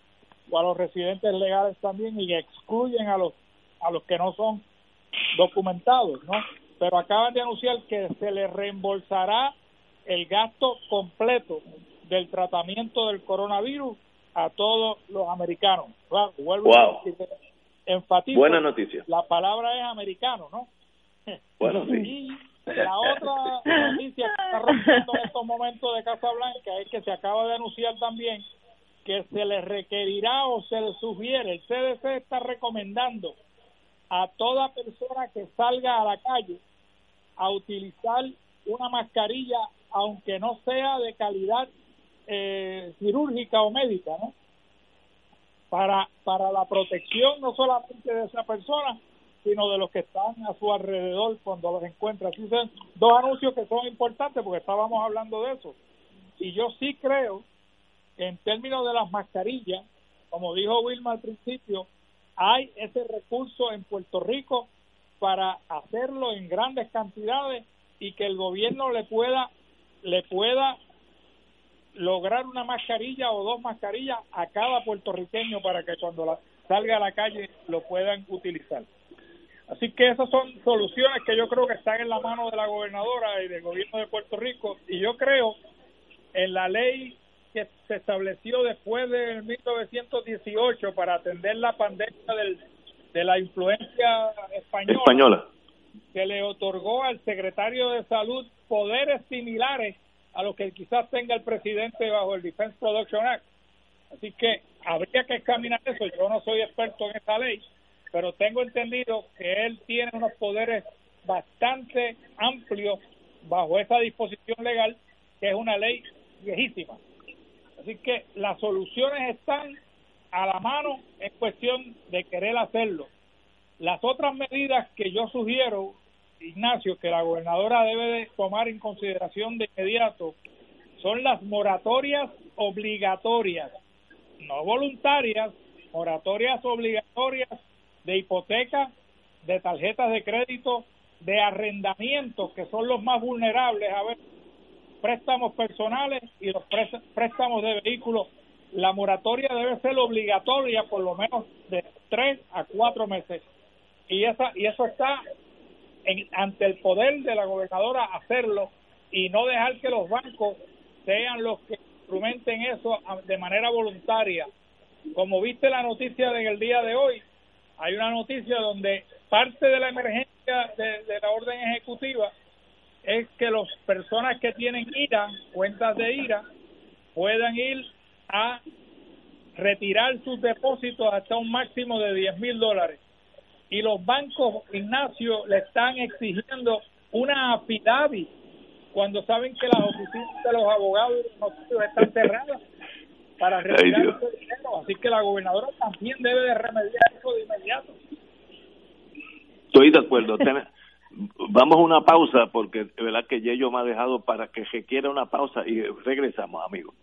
o a los residentes legales también y excluyen a los a los que no son documentados, ¿no? Pero acaban de anunciar que se les reembolsará el gasto completo del tratamiento del coronavirus a todos los americanos. wow. enfatizo, Buena noticia. La palabra es americano, ¿no? [LAUGHS] Bueno, sí. Y la otra noticia que está rompiendo en estos momentos de Casa Blanca es que se acaba de anunciar también que se le requerirá o se le sugiere, el CDC está recomendando a toda persona que salga a la calle a utilizar una mascarilla aunque no sea de calidad eh, quirúrgica o médica, ¿no? Para, para la protección no solamente de esa persona, sino de los que están a su alrededor cuando los encuentra. Así son dos anuncios que son importantes porque estábamos hablando de eso. Y yo sí creo en términos de las mascarillas, como dijo Wilma al principio, hay ese recurso en Puerto Rico para hacerlo en grandes cantidades y que el gobierno le pueda le pueda lograr una mascarilla o dos mascarillas a cada puertorriqueño para que cuando salga a la calle lo puedan utilizar. Así que esas son soluciones que yo creo que están en la mano de la gobernadora y del gobierno de Puerto Rico y yo creo en la ley que se estableció después del 1918 para atender la pandemia del, de la influencia española, española que le otorgó al secretario de salud poderes similares a los que quizás tenga el presidente bajo el Defense Production Act. Así que habría que examinar eso. Yo no soy experto en esa ley, pero tengo entendido que él tiene unos poderes bastante amplios bajo esa disposición legal, que es una ley viejísima. Así que las soluciones están a la mano, es cuestión de querer hacerlo. Las otras medidas que yo sugiero Ignacio, que la gobernadora debe de tomar en consideración de inmediato son las moratorias obligatorias, no voluntarias, moratorias obligatorias de hipoteca, de tarjetas de crédito, de arrendamiento, que son los más vulnerables, a ver, préstamos personales y los préstamos de vehículos. La moratoria debe ser obligatoria por lo menos de tres a cuatro meses. Y, esa, y eso está ante el poder de la gobernadora hacerlo y no dejar que los bancos sean los que instrumenten eso de manera voluntaria. Como viste la noticia en el día de hoy, hay una noticia donde parte de la emergencia de la orden ejecutiva es que las personas que tienen IRA, cuentas de IRA, puedan ir a retirar sus depósitos hasta un máximo de 10 mil dólares y los bancos, Ignacio, le están exigiendo una affidavit cuando saben que las oficinas de los abogados están cerradas. para retirar ese dinero. Así que la gobernadora también debe de remediar eso de inmediato. Estoy de acuerdo. [LAUGHS] Vamos a una pausa porque de verdad que Yello me ha dejado para que se quiera una pausa y regresamos, amigos.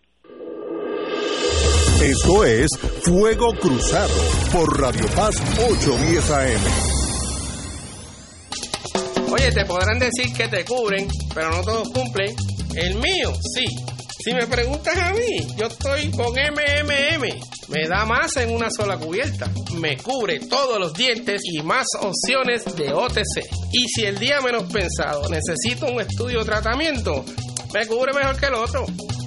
Esto es Fuego Cruzado por Radio Paz 810 AM. Oye, te podrán decir que te cubren, pero no todos cumplen. El mío, sí. Si me preguntas a mí, yo estoy con MMM. Me da más en una sola cubierta. Me cubre todos los dientes y más opciones de OTC. Y si el día menos pensado necesito un estudio o tratamiento, me cubre mejor que el otro.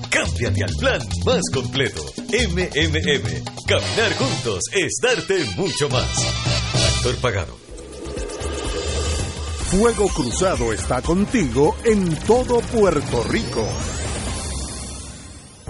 Cámbiate al plan más completo. MMM. Caminar juntos es darte mucho más. Actor pagado. Fuego Cruzado está contigo en todo Puerto Rico.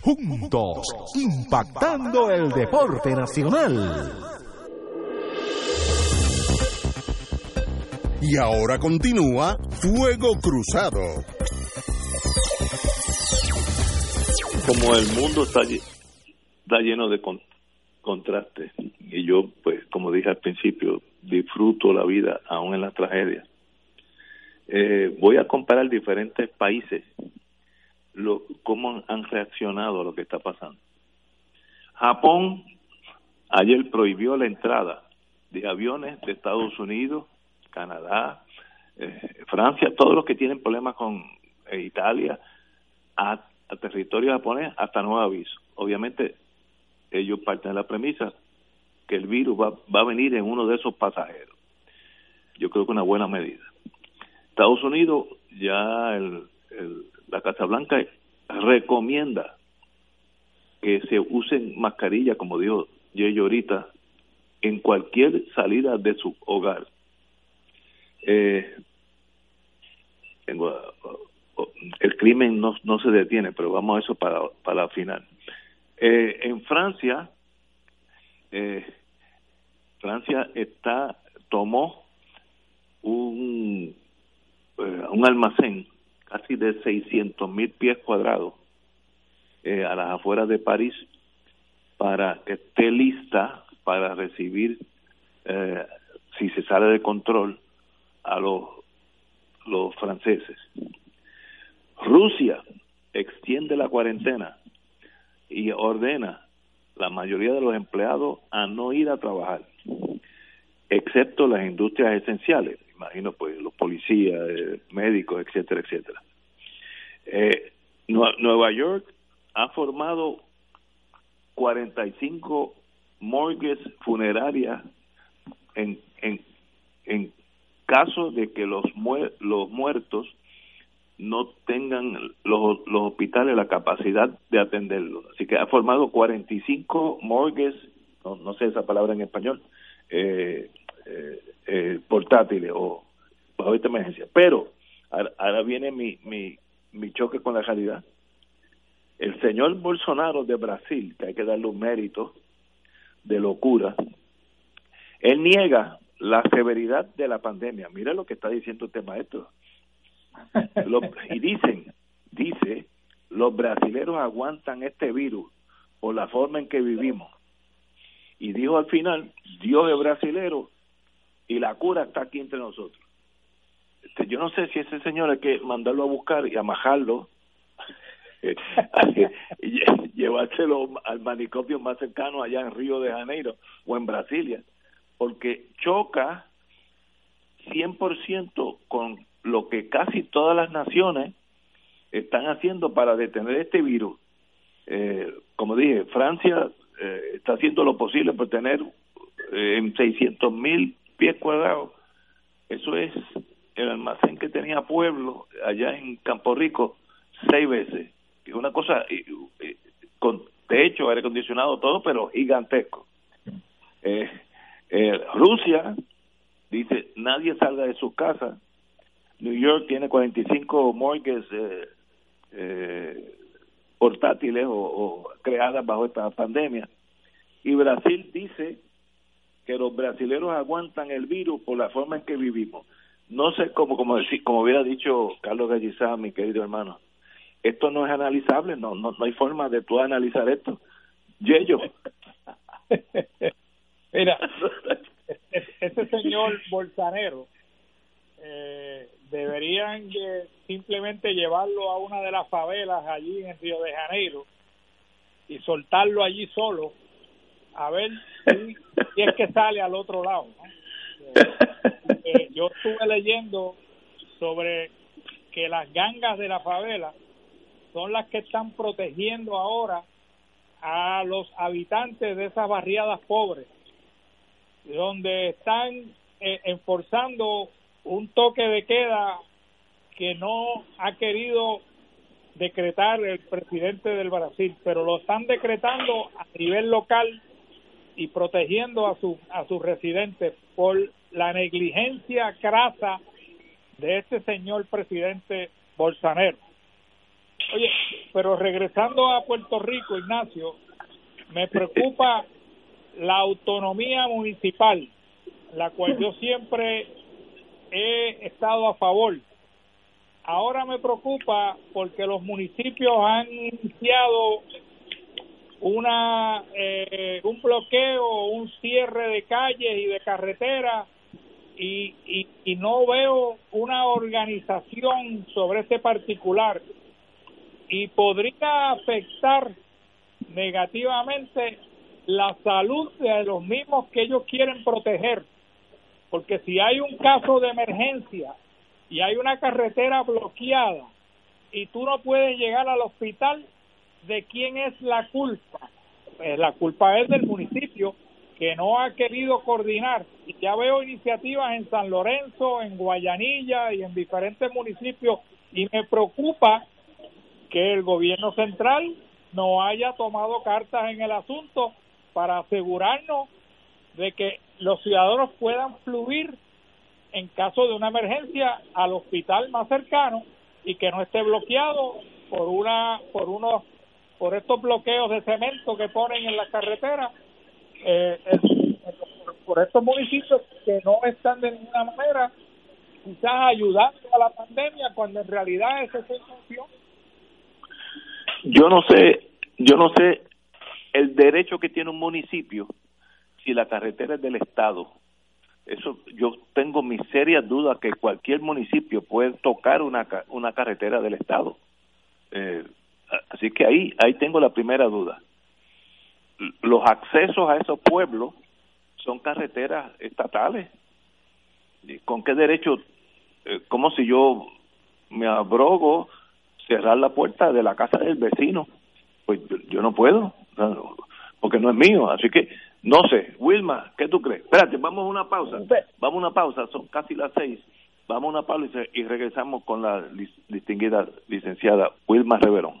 juntos, impactando el deporte nacional. Y ahora continúa Fuego Cruzado. Como el mundo está, lleno de contrastes, y yo, pues, como dije al principio, disfruto la vida aún en la tragedia. Eh, voy a comparar diferentes países lo, cómo han reaccionado a lo que está pasando. Japón ayer prohibió la entrada de aviones de Estados Unidos, Canadá, eh, Francia, todos los que tienen problemas con eh, Italia, a, territorio japonés hasta nuevo aviso. Obviamente, ellos parten de la premisa que el virus va, va a venir en uno de esos pasajeros. Yo creo que una buena medida. Estados Unidos, ya el, el, la Casa Blanca recomienda que se usen mascarillas, como dijo yo ahorita, en cualquier salida de su hogar. Eh, el crimen no, no se detiene, pero vamos a eso para, para la final. Eh, en Francia, eh, Francia está tomó un, un almacén casi de 600 mil pies cuadrados eh, a las afueras de París para que esté lista para recibir, eh, si se sale de control, a los, los franceses. Rusia extiende la cuarentena y ordena la mayoría de los empleados a no ir a trabajar, excepto las industrias esenciales imagino pues los policías, eh, médicos, etcétera, etcétera. Eh, Nueva York ha formado 45 morgues funerarias en, en, en caso de que los, los muertos no tengan los, los hospitales la capacidad de atenderlos. Así que ha formado 45 morgues, no, no sé esa palabra en español, eh, eh, eh, portátiles o bajo esta emergencia. Pero ahora, viene mi, mi, mi choque con la realidad. El señor Bolsonaro de Brasil, que hay que darle un mérito de locura, él niega la severidad de la pandemia. Mira lo que está diciendo este maestro. y dicen, dice, los brasileros aguantan este virus por la forma en que vivimos. Y dijo al final, Dios es brasilero y la cura está aquí entre nosotros. Este, yo no sé si ese señor hay que mandarlo a buscar y amajarlo, [LAUGHS] y [LAUGHS] llevárselo al manicomio más cercano allá en Río de Janeiro o en Brasilia, porque choca 100% con lo que casi todas las naciones están haciendo para detener este virus. Eh, como dije, Francia eh, está haciendo lo posible por tener eh, en 600 mil pies cuadrados. Eso es el almacén que tenía Pueblo allá en Campo Rico seis veces. Es una cosa con techo, aire acondicionado, todo, pero gigantesco. Rusia dice nadie salga de su casa. New York tiene 45 morgues eh, eh, portátiles o, creadas bajo esta pandemia. Y Brasil dice que los brasileños aguantan el virus por la forma en que vivimos. No sé cómo, como, decir, como hubiera dicho Carlos Gallizá, mi querido hermano, esto no es analizable, no, no, no hay forma de tú analizar esto. Yello. [LAUGHS] Mira, ese señor bolsanero eh, deberían simplemente llevarlo a una de las favelas allí en Río de Janeiro y soltarlo allí solo a ver si, es que sale al otro lado. Eh, [LAUGHS] eh, yo estuve leyendo sobre que las gangas de la favela son las que están protegiendo ahora a los habitantes de esas barriadas pobres, donde están eh, enforzando un toque de queda que no ha querido decretar el presidente del Brasil, pero lo están decretando a nivel local y protegiendo a, su, a sus residentes por la negligencia crasa de este señor presidente Bolsonaro. Oye, pero regresando a Puerto Rico, Ignacio, me preocupa la autonomía municipal, la cual yo siempre he estado a favor. Ahora me preocupa porque los municipios han iniciado una eh, un bloqueo, un cierre de calles y de carreteras y, y, y no veo una organización sobre este particular. Y podría afectar negativamente la salud de los mismos que ellos quieren proteger. Porque si hay un caso de emergencia y hay una carretera bloqueada y tú no puedes llegar al hospital, ¿de quién es la culpa? Pues la culpa es del municipio que no ha querido coordinar. Y ya veo iniciativas en San Lorenzo, en Guayanilla y en diferentes municipios y me preocupa que el gobierno central no haya tomado cartas en el asunto para asegurarnos de que los ciudadanos puedan fluir en caso de una emergencia al hospital más cercano y que no esté bloqueado por una por unos por estos bloqueos de cemento que ponen en la carretera eh, por, estos municipios que no están de ninguna manera quizás ayudando a la pandemia cuando en realidad es esa función yo no sé yo no sé el derecho que tiene un municipio si la carretera es del Estado. Eso yo tengo mis serias dudas que cualquier municipio puede tocar una, una carretera del Estado. Eh, así que ahí, ahí tengo la primera duda. Los accesos a esos pueblos son carreteras estatales. ¿Con qué derecho? Eh, como si yo me abrogo cerrar la puerta de la casa del vecino. Pues yo no puedo, porque no es mío. Así que no sé, Wilma, ¿qué tú crees? Espérate, vamos a una pausa. Vamos a una pausa, son casi las seis. Vamos a una pausa y regresamos con la distinguida licenciada Wilma Reverón.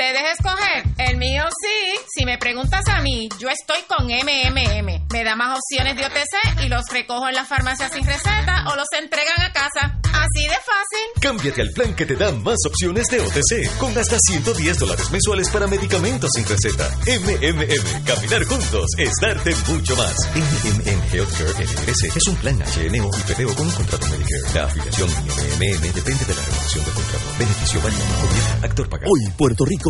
Tu plan plan. ¿Te dejes escoger? El mío sí. Si me preguntas a mí, yo estoy con MMM. Me da más opciones de OTC y los recojo en la farmacia sin receta o los entregan a casa. Así de fácil. Cámbiate al plan que te da más opciones de OTC con hasta 110 dólares mensuales para medicamentos sin receta. MMM, caminar juntos es darte mucho más. MMM Healthcare NRS es un plan HNO y PPO con un contrato Medicare. La afiliación MMM depende de la renovación del contrato. Beneficio válido. Gobierno, actor pagado. Hoy Puerto Rico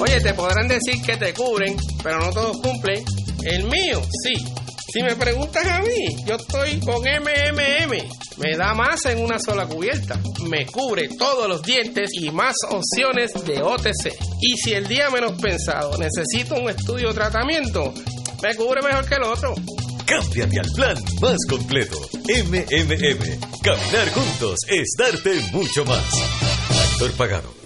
Oye, te podrán decir que te cubren, pero no todos cumplen. El mío, sí. Si me preguntas a mí, yo estoy con MMM. Me da más en una sola cubierta. Me cubre todos los dientes y más opciones de OTC. Y si el día menos pensado necesito un estudio o tratamiento, me cubre mejor que el otro. Cámbiate al plan más completo. MMM. Caminar juntos es darte mucho más. Actor pagado.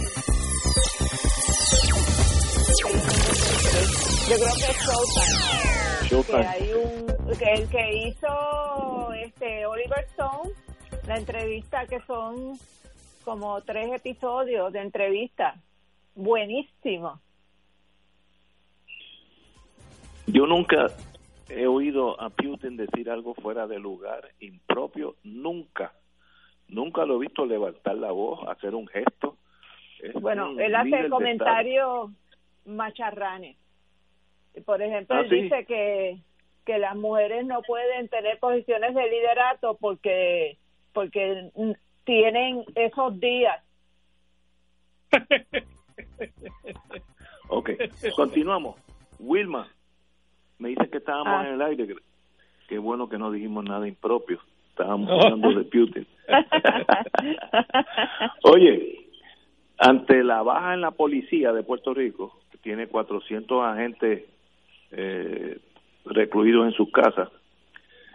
Yo creo que es Showtime. Que hay un que el que hizo este Oliver Stone la entrevista que son como tres episodios de entrevista. Buenísimo. Yo nunca he oído a Putin decir algo fuera de lugar, impropio, nunca. Nunca lo he visto levantar la voz, hacer un gesto. Es Bueno, un él hace comentarios macharranes. Por ejemplo, Ah, él sí. dice que, que las mujeres no pueden tener posiciones de liderato porque porque tienen esos días. [LAUGHS] Ok, continuamos. Wilma, me dice que estábamos Ah. en el aire. que- Qué bueno que no dijimos nada impropio. Estábamos hablando de Putin. [LAUGHS] Oye, ante la baja en la policía de Puerto Rico, que tiene 400 agentes eh, recluidos en sus casas.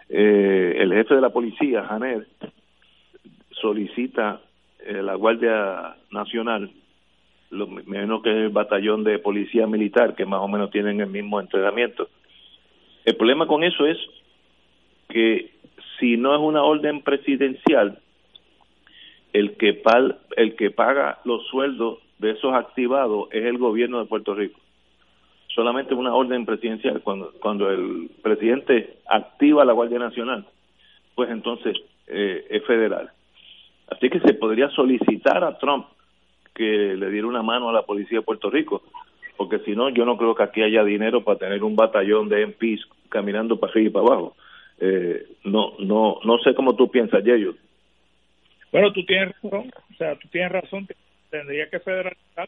Eh, el jefe de la policía, Janet, solicita eh, la Guardia Nacional, lo menos que el batallón de policía militar, que más o menos tienen el mismo entrenamiento. El problema con eso es que si no es una orden presidencial, el que, el que paga los sueldos de esos activados es el gobierno de Puerto Rico. Solamente una orden presidencial. Cuando, cuando el presidente activa la Guardia Nacional, pues entonces eh, es federal. Así que se podría solicitar a Trump que le diera una mano a la policía de Puerto Rico, porque si no, yo no creo que aquí haya dinero para tener un batallón de MPs caminando para arriba y para abajo. Eh, no, no, no sé cómo tú piensas, Yeyo. Bueno, tú tienes razón, o sea, tú tienes razón, tendría que federalizar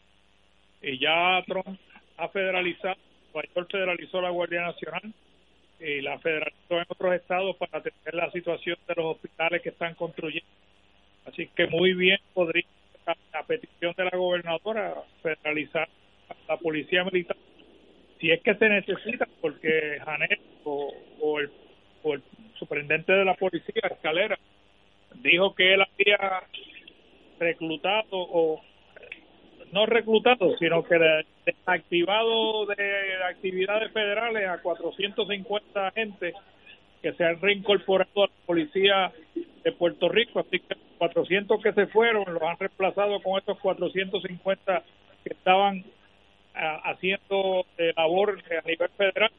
y ya Trump ha federalizado, Nueva federalizó la Guardia Nacional y la federalizó en otros estados para atender la situación de los hospitales que están construyendo. Así que muy bien podría, a, petición de la gobernadora, federalizar la policía militar si es que se necesita, porque Janet o, el, o el superintendente de la policía, Escalera, dijo que él había reclutado o no reclutado, sino que desactivado de actividades federales a 450 agentes que se han reincorporado a la policía de Puerto Rico, así que 400 que se fueron los han reemplazado con estos 450 que estaban ah, haciendo eh, labor a nivel federal.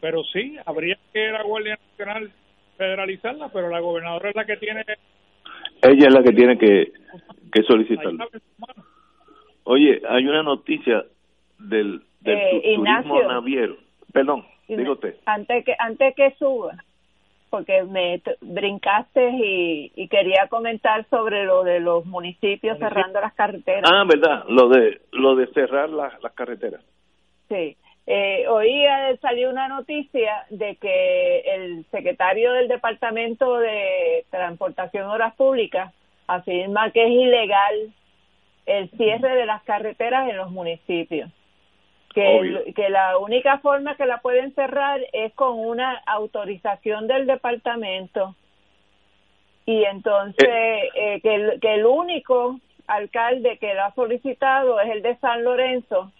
Pero sí, habría que la Guardia Nacional federalizarla, pero la gobernadora es la que tiene... Ella es la que tiene que, que solicitarlo. Oye, hay una noticia del, del eh, turismo naviero. Perdón, dígote. Antes que, antes que suba, porque me brincaste y, y, quería comentar sobre lo de los municipios cerrando las carreteras. Ah, verdad, lo de lo de cerrar las, las carreteras. Sí, eh, hoy salió una noticia de que el secretario del Departamento de Transportación Horas Públicas afirma que es ilegal el cierre de las carreteras en los municipios. Que, que la única forma que la pueden cerrar es con una autorización del departamento. Y entonces, eh, eh que, el, que el único alcalde que lo ha solicitado es el de San Lorenzo,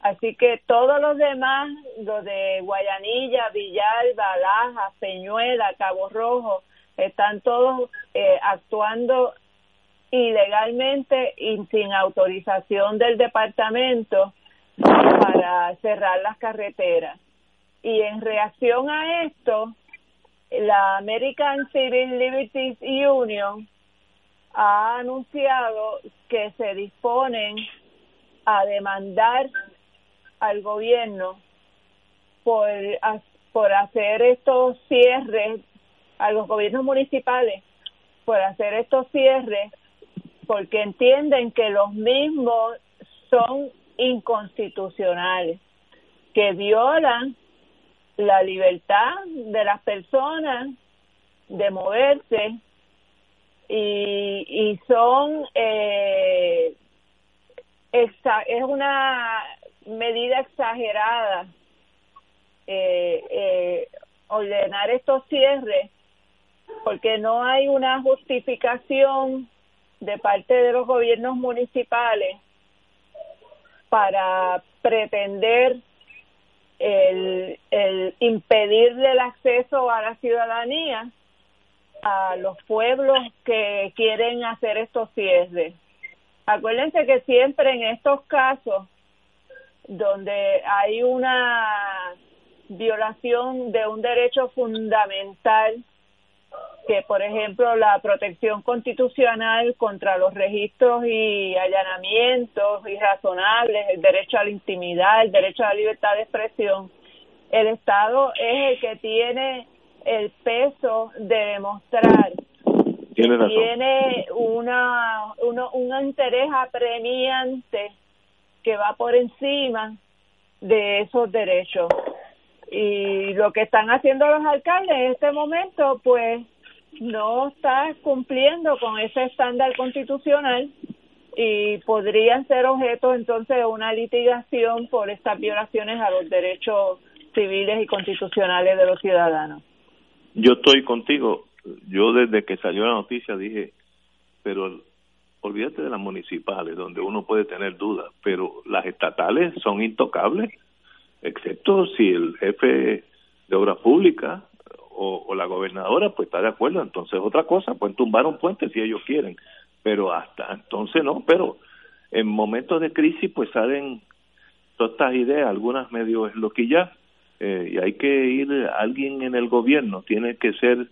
Así que todos los demás, los de Guayanilla, Villalba, Laja, Peñuela, Cabo Rojo, están todos eh, actuando ilegalmente y sin autorización del departamento para cerrar las carreteras. Y en reacción a esto, la American Civil Liberties Union ha anunciado que se disponen a demandar al gobierno por, por hacer estos cierres, a los gobiernos municipales, por hacer estos cierres, porque entienden que los mismos son inconstitucionales, que violan la libertad de las personas de moverse y, y son eh, es una medida exagerada eh, eh, ordenar estos cierres porque no hay una justificación de parte de los gobiernos municipales para pretender el, el impedirle el acceso a la ciudadanía a los pueblos que quieren hacer estos cierres. Acuérdense que siempre en estos casos donde hay una violación de un derecho fundamental que por ejemplo la protección constitucional contra los registros y allanamientos irrazonables, el derecho a la intimidad, el derecho a la libertad de expresión, el Estado es el que tiene el peso de demostrar que tiene una, uno, un interés apremiante que va por encima de esos derechos. Y lo que están haciendo los alcaldes en este momento, pues no está cumpliendo con ese estándar constitucional y podrían ser objeto entonces de una litigación por estas violaciones a los derechos civiles y constitucionales de los ciudadanos. Yo estoy contigo. Yo desde que salió la noticia dije, pero olvídate de las municipales, donde uno puede tener dudas, pero las estatales son intocables, excepto si el jefe de obras públicas o, o, la gobernadora pues está de acuerdo, entonces otra cosa, pueden tumbar un puente si ellos quieren, pero hasta entonces no, pero en momentos de crisis pues salen todas estas ideas, algunas medio esloquillas, eh, y hay que ir alguien en el gobierno, tiene que ser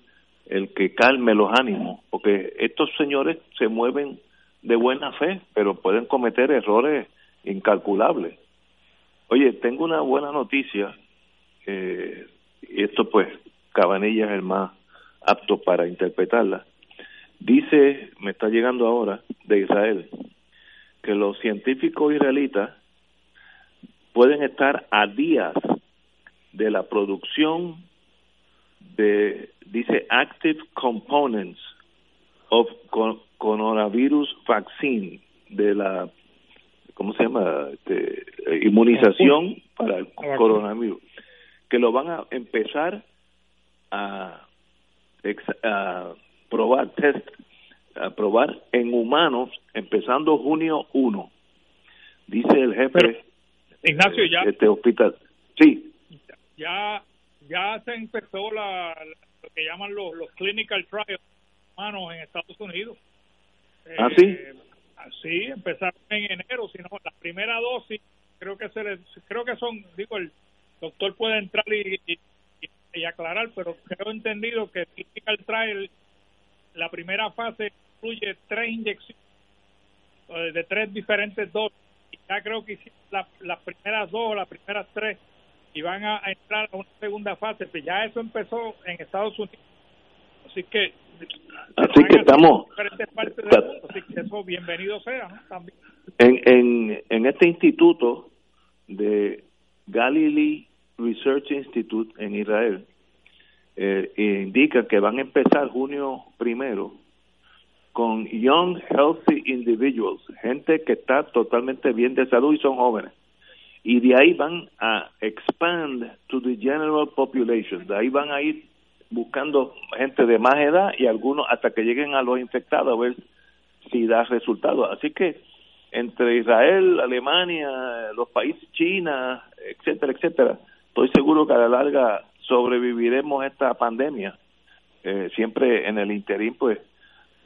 el que calme los ánimos, porque estos señores se mueven de buena fe, pero pueden cometer errores incalculables. Oye, tengo una buena noticia, eh, y esto pues Cabanilla es el más apto para interpretarla. Dice, me está llegando ahora, de Israel, que los científicos israelitas pueden estar a días de la producción de, dice, active components of coronavirus vaccine, de la, ¿cómo se llama? De, eh, inmunización para el coronavirus, que lo van a empezar a, a probar, test, a probar en humanos empezando junio 1. Dice el jefe Ignacio, ya. de este hospital. Sí. Ya, ya se empezó la, lo que llaman los, los clinical trials humanos en Estados Unidos. ¿Ah, sí? Eh, sí, empezaron en enero, sino la primera dosis, creo que se les, creo que son, digo, el doctor puede entrar y, y, y aclarar, pero creo entendido que el trial la primera fase incluye tres inyecciones eh, de tres diferentes dosis. Y ya creo que hicieron las primeras dos o las primeras tres y van a, entrar a una segunda fase. Pues ya eso empezó en Estados Unidos. Así que. Así que estamos. así que eso bienvenido sea, ¿no? También. En, en, en este instituto de Galilee Research Institute en Israel, eh, indica que van a empezar junio primero con Young Healthy Individuals, gente que está totalmente bien de salud y son jóvenes. Y de ahí van a expand to the general population, de ahí van a ir buscando gente de más edad y algunos hasta que lleguen a los infectados a ver si da resultados. Así que entre Israel, Alemania, los países China, etcétera, etcétera, estoy seguro que a la larga sobreviviremos esta pandemia. Eh, siempre en el interín, pues,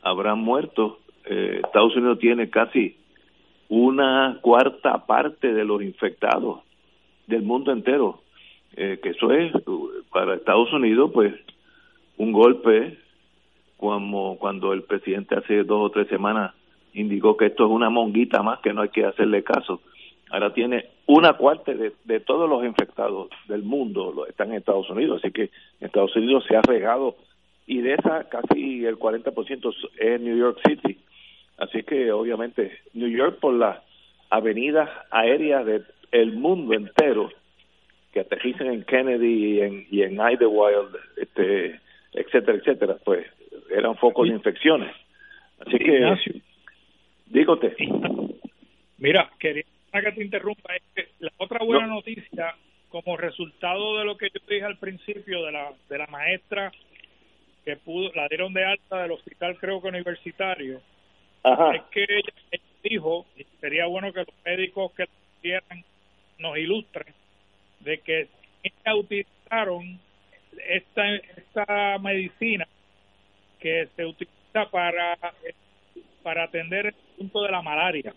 habrán muerto. Eh, Estados Unidos tiene casi una cuarta parte de los infectados del mundo entero. Eh, que eso es, para Estados Unidos, pues, un golpe como cuando el presidente hace dos o tres semanas indicó que esto es una monguita más que no hay que hacerle caso ahora tiene una cuarta de, de todos los infectados del mundo están en Estados Unidos, así que Estados Unidos se ha regado y de esa casi el 40% es New York City. Así que obviamente New York por las avenidas aéreas del mundo entero que aterrizan en Kennedy y en, y en Idlewild, este, etcétera, etcétera, pues eran focos de infecciones. Así que, dígote. Mira, quería que te interrumpa, es que la otra buena noticia, como resultado de lo que yo dije al principio de la, de la maestra que pudo, la dieron de alta del hospital, creo que universitario, es que ella, dijo, y sería bueno que los médicos que quieran nos ilustren, de que utilizaron esta, esta medicina que se utiliza para, para atender el punto de la malaria.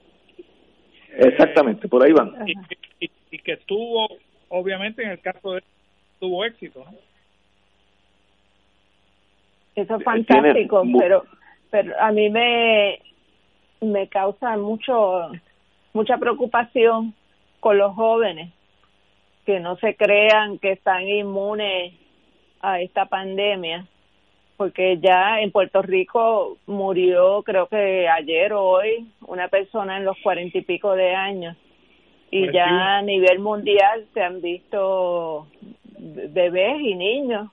Exactamente, por ahí van. Y, y, que tuvo, obviamente en el caso de tuvo éxito, ¿no? Eso es fantástico, pero pero a mí me me causa mucho mucha preocupación con los jóvenes que no se crean que están inmunes a esta pandemia porque ya en Puerto Rico murió, creo que ayer o hoy, una persona en los cuarenta y pico de años. Y ya a nivel mundial se han visto bebés y niños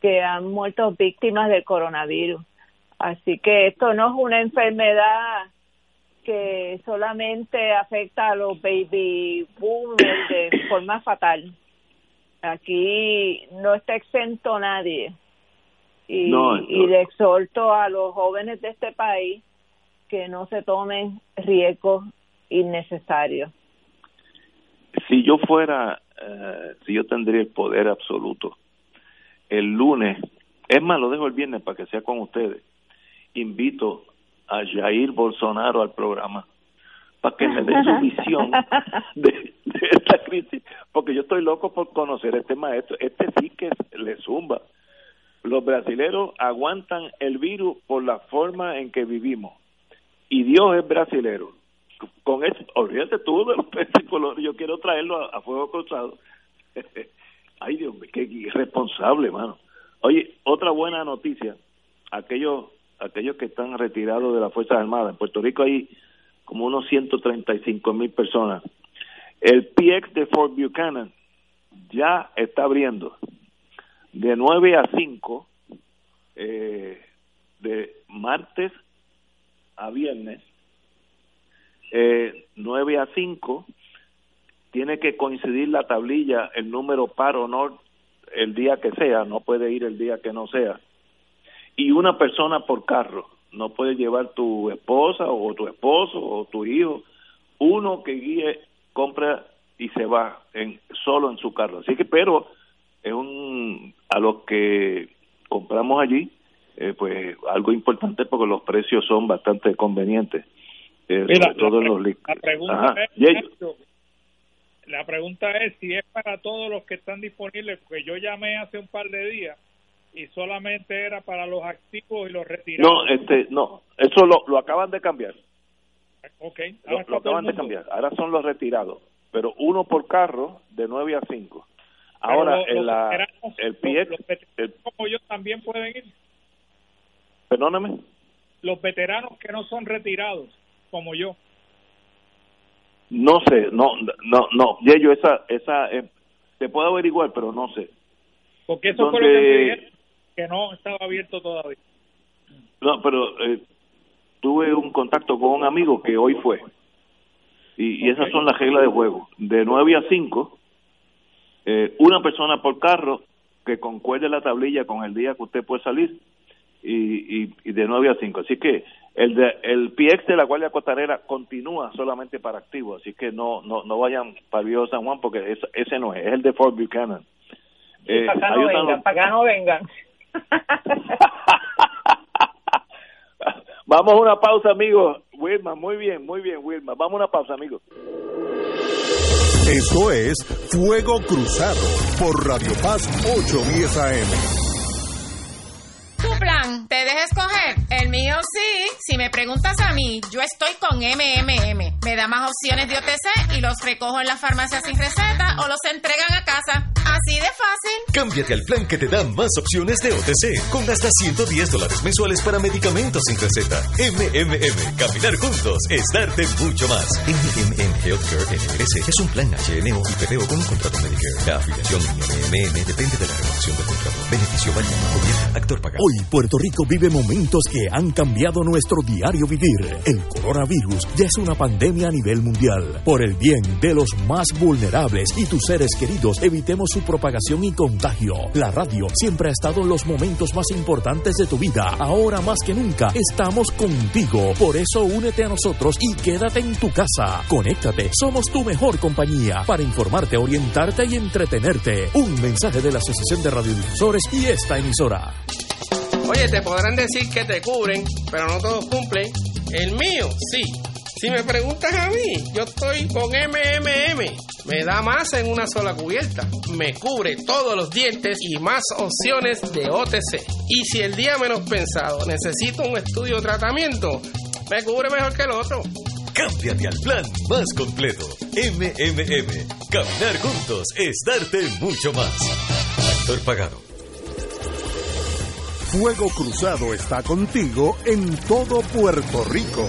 que han muerto víctimas del coronavirus. Así que esto no es una enfermedad que solamente afecta a los baby boomers de forma fatal. Aquí no está exento nadie. Y, y le exhorto a los jóvenes de este país que no se tomen riesgos innecesarios. Si yo fuera, eh, si yo tendría el poder absoluto, el lunes, es más, lo dejo el viernes para que sea con ustedes, invito a Jair Bolsonaro al programa para que me dé su [LAUGHS] visión de, esta crisis, porque yo estoy loco por conocer a este maestro, este sí que le zumba. Los brasileros aguantan el virus por la forma en que vivimos y Dios es brasilero. Con eso, olvídate tú de los [LAUGHS] peces colores, yo quiero traerlo a, fuego cruzado. [LAUGHS] Ay Dios mío, qué irresponsable, mano. Oye, otra buena noticia, aquellos aquellos que están retirados de las Fuerzas Armadas. En Puerto Rico hay como unos 135 mil personas. El PX de Fort Buchanan ya está abriendo de 9 a 5 eh, de martes a viernes, eh, 9 a 5, tiene que coincidir la tablilla, el número par o no, el día que sea, no puede ir el día que no sea y una persona por carro. No puedes llevar tu esposa o tu esposo o tu hijo. Uno que guíe, compra y se va en solo en su carro. Así que, pero es un a los que compramos allí, eh, pues algo importante porque los precios son bastante convenientes. Eh, Mira, la, los la pregunta es, la pregunta es si es para todos los que están disponibles, porque yo llamé hace un par de días y solamente era para los activos y los retirados. No, este, no, eso lo, lo acaban de cambiar. Ok, lo, acaban de cambiar. Ahora son los retirados, pero uno por carro de 9 a 5. Ahora, en la, el PIEC. Los como yo también pueden ir. Perdóname. Los veteranos que no son retirados, como yo. No sé, no, no, no. Y ellos, esa, esa, eh, se puede averiguar, pero no sé. Porque eso fue lo que que no estaba abierto todavía. No, pero eh, tuve un contacto con un amigo que hoy fue. Y, esas son las reglas de juego. De 9 a 5, eh, una persona por carro que concuerde la tablilla con el día que usted puede salir y, y, de 9 a 5. Así que el de, el PX de la Guardia Costanera continúa solamente para activos, así que no no no vayan para el Viejo San Juan porque ese no es, es el de Fort Buchanan. Eh, para acá no vengan, para acá no vengan. Vamos a una pausa, amigos. Wilma, muy bien, muy bien, Wilma. Vamos a una pausa, amigos. Esto es Fuego Cruzado por Radio Paz 810 AM plan, te dejes escoger. El mío sí. Si me preguntas a mí, yo estoy con MMM. Me da más opciones de OTC y los recojo en la farmacia sin receta o los entregan a casa. Así de fácil. Cámbiate al plan que te da más opciones de OTC con hasta 110 dólares mensuales para medicamentos sin receta. MMM. Caminar juntos es darte mucho más. MMM Healthcare NRS es un plan HMO y PPO con un contrato Medicare. La afiliación MMM depende de la renovación del contrato. Beneficio válido. Gobierno. Actor pagado. Hoy Puerto Rico vive momentos que han cambiado nuestro diario vivir. El coronavirus ya es una pandemia a nivel mundial. Por el bien de los más vulnerables y tus seres queridos, evitemos su propagación y contagio. La radio siempre ha estado en los momentos más importantes de tu vida. Ahora más que nunca estamos contigo. Por eso únete a nosotros y quédate en tu casa. Conéctate, somos tu mejor compañía para informarte, orientarte y entretenerte. Un mensaje de la Asociación de Radiodifusores y esta emisora. Oye, te podrán decir que te cubren, pero no todos cumplen. El mío, sí. Si me preguntas a mí, yo estoy con MMM. Me da más en una sola cubierta. Me cubre todos los dientes y más opciones de OTC. Y si el día menos pensado necesito un estudio o tratamiento, me cubre mejor que el otro. Cámbiate al plan más completo. MMM. Caminar juntos es darte mucho más. Actor pagado. Fuego Cruzado está contigo en todo Puerto Rico.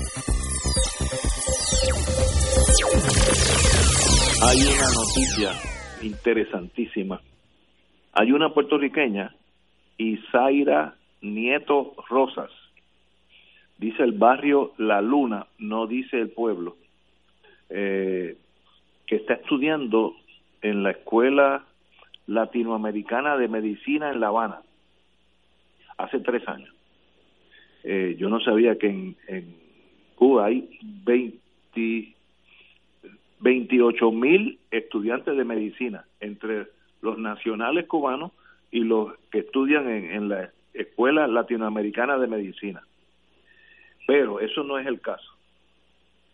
Hay una noticia interesantísima. Hay una puertorriqueña, Isaira Nieto Rosas, dice el barrio La Luna, no dice el pueblo, eh, que está estudiando en la Escuela Latinoamericana de Medicina en La Habana, hace tres años. Eh, yo no sabía que en, en Cuba hay 20 28 mil estudiantes de medicina entre los nacionales cubanos y los que estudian en, la Escuela Latinoamericana de Medicina. Pero eso no es el caso.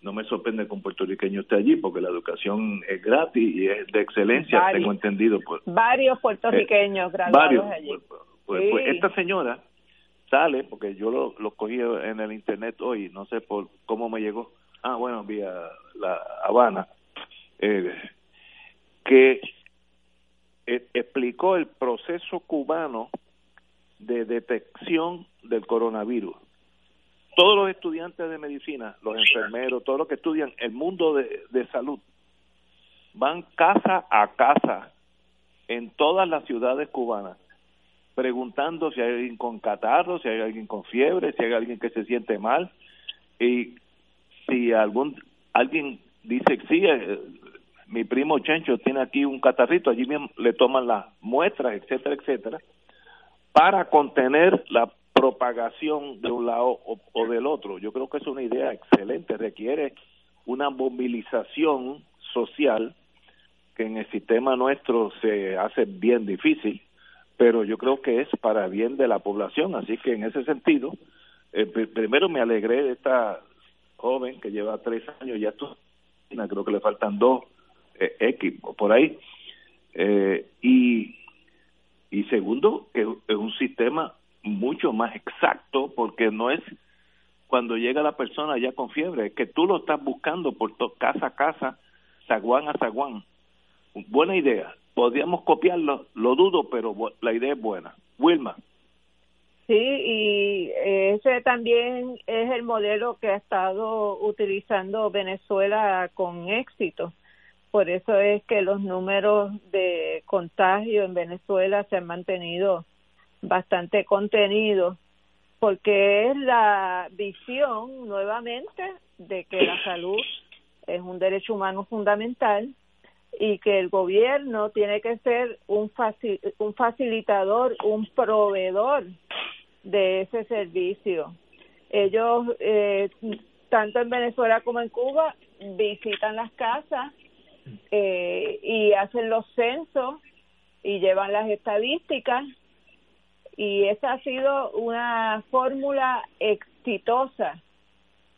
No me sorprende que un puertorriqueño esté allí porque la educación es gratis y es de excelencia, tengo entendido. Pues, varios puertorriqueños eh, graduados allí. Pues, pues, pues, esta señora sale, porque yo lo, lo cogí en el internet hoy, no sé por cómo me llegó. Ah, bueno, vía La Habana eh, que eh, explicó el proceso cubano de detección del coronavirus. Todos los estudiantes de medicina, los enfermeros, todos los que estudian el mundo de, de salud, van casa a casa en todas las ciudades cubanas preguntando si hay alguien con catarro, si hay alguien con fiebre, si hay alguien que se siente mal y si algún alguien dice sí, eh, mi primo Chencho tiene aquí un catarrito, allí mismo le toman las muestras, etcétera, etcétera, para contener la propagación de un lado o, del otro. Yo creo que es una idea excelente, requiere una movilización social que en el sistema nuestro se hace bien difícil, pero yo creo que es para bien de la población, así que en ese sentido, eh, primero me alegré de esta joven que lleva tres años, ya tú, creo que le faltan dos X, por ahí. Eh, y, y segundo, que es un sistema mucho más exacto porque no es cuando llega la persona ya con fiebre, es que tú lo estás buscando por casa a casa, zaguán a zaguán. Buena idea. Podríamos copiarlo, lo dudo, pero la idea es buena. Wilma. Sí, y ese también es el modelo que ha estado utilizando Venezuela con éxito. Por eso es que los números de contagio en Venezuela se han mantenido bastante contenidos, porque es la visión nuevamente de que la salud es un derecho humano fundamental y que el gobierno tiene que ser un, un facilitador, un proveedor de ese servicio. Ellos, eh, tanto en Venezuela como en Cuba, visitan las casas eh, y hacen los censos y llevan las estadísticas y esa ha sido una fórmula exitosa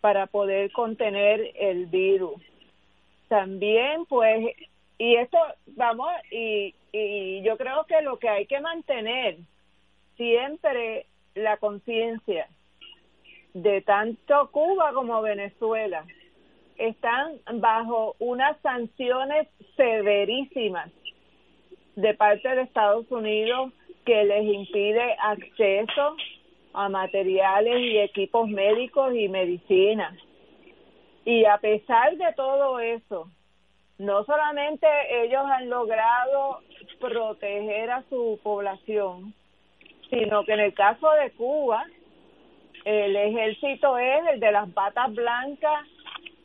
para poder contener el virus. También pues y esto vamos y y yo creo que lo que hay que mantener siempre la conciencia de tanto Cuba como Venezuela están bajo unas sanciones severísimas de parte de Estados Unidos que les impide acceso a materiales y equipos médicos y medicina. Y a pesar de todo eso, no solamente ellos han logrado proteger a su población, sino que en el caso de Cuba, el ejército es el de las batas blancas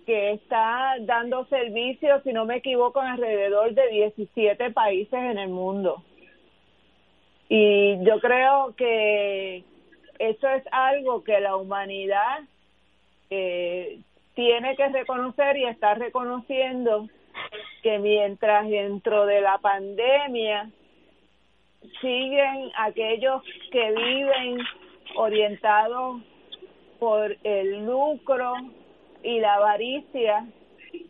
que está dando servicio, si no me equivoco, en alrededor de 17 países en el mundo. Y yo creo que eso es algo que la humanidad eh, tiene que reconocer y está reconociendo que mientras dentro de la pandemia siguen aquellos que viven orientados por el lucro y la avaricia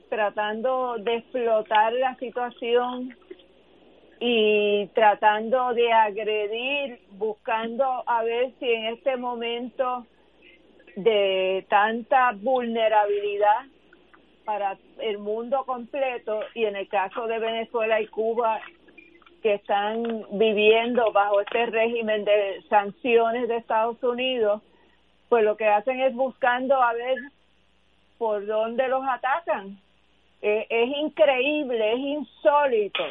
tratando de explotar la situación y tratando de agredir, buscando a ver si en este momento de tanta vulnerabilidad para el mundo completo y en el caso de Venezuela y Cuba que están viviendo bajo este régimen de sanciones de Estados Unidos, pues lo que hacen es buscando a ver por dónde los atacan. Eh, es increíble, es insólito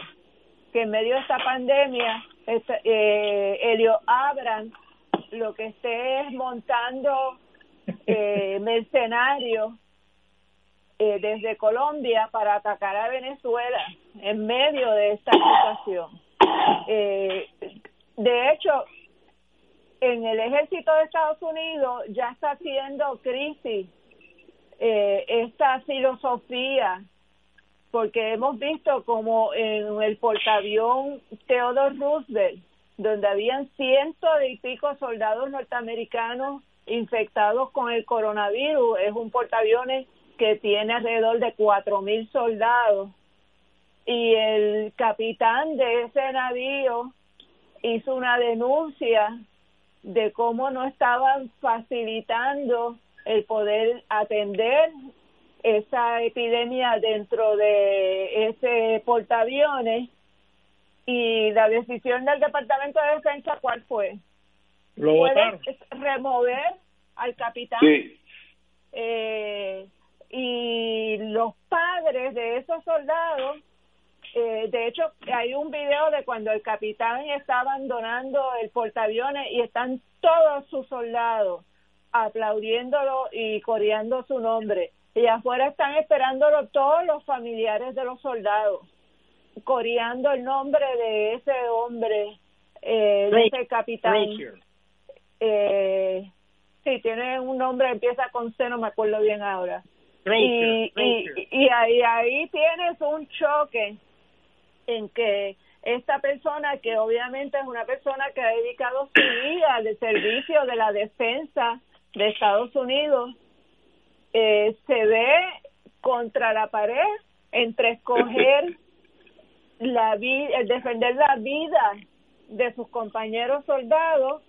que en medio de esta pandemia este, eh, Elio Abran lo que esté es montando eh, [LAUGHS] mercenarios eh, desde Colombia para atacar a Venezuela en medio de esta situación. Eh, de hecho, en el ejército de Estados Unidos ya está haciendo crisis eh, esta filosofía porque hemos visto como en el portaavión Theodore Roosevelt, donde habían ciento y pico soldados norteamericanos infectados con el coronavirus, es un portaaviones que tiene alrededor de cuatro mil soldados. Y el capitán de ese navío hizo una denuncia de cómo no estaban facilitando el poder atender esa epidemia dentro de ese portaaviones y la decisión del Departamento de Defensa cuál fue lo remover al capitán sí. eh, y los padres de esos soldados eh, de hecho hay un video de cuando el capitán está abandonando el portaaviones y están todos sus soldados aplaudiéndolo y coreando su nombre. Y afuera están esperándolo todos los familiares de los soldados coreando el nombre de ese hombre eh, de ese capitán. Eh, sí tiene un nombre empieza con C no me acuerdo bien ahora. Y, y, y ahí, ahí tienes un choque en que esta persona que obviamente es una persona que ha dedicado su vida al servicio de la defensa de Estados Unidos eh, se ve contra la pared entre escoger [COUGHS] la vida, defender la vida de sus compañeros soldados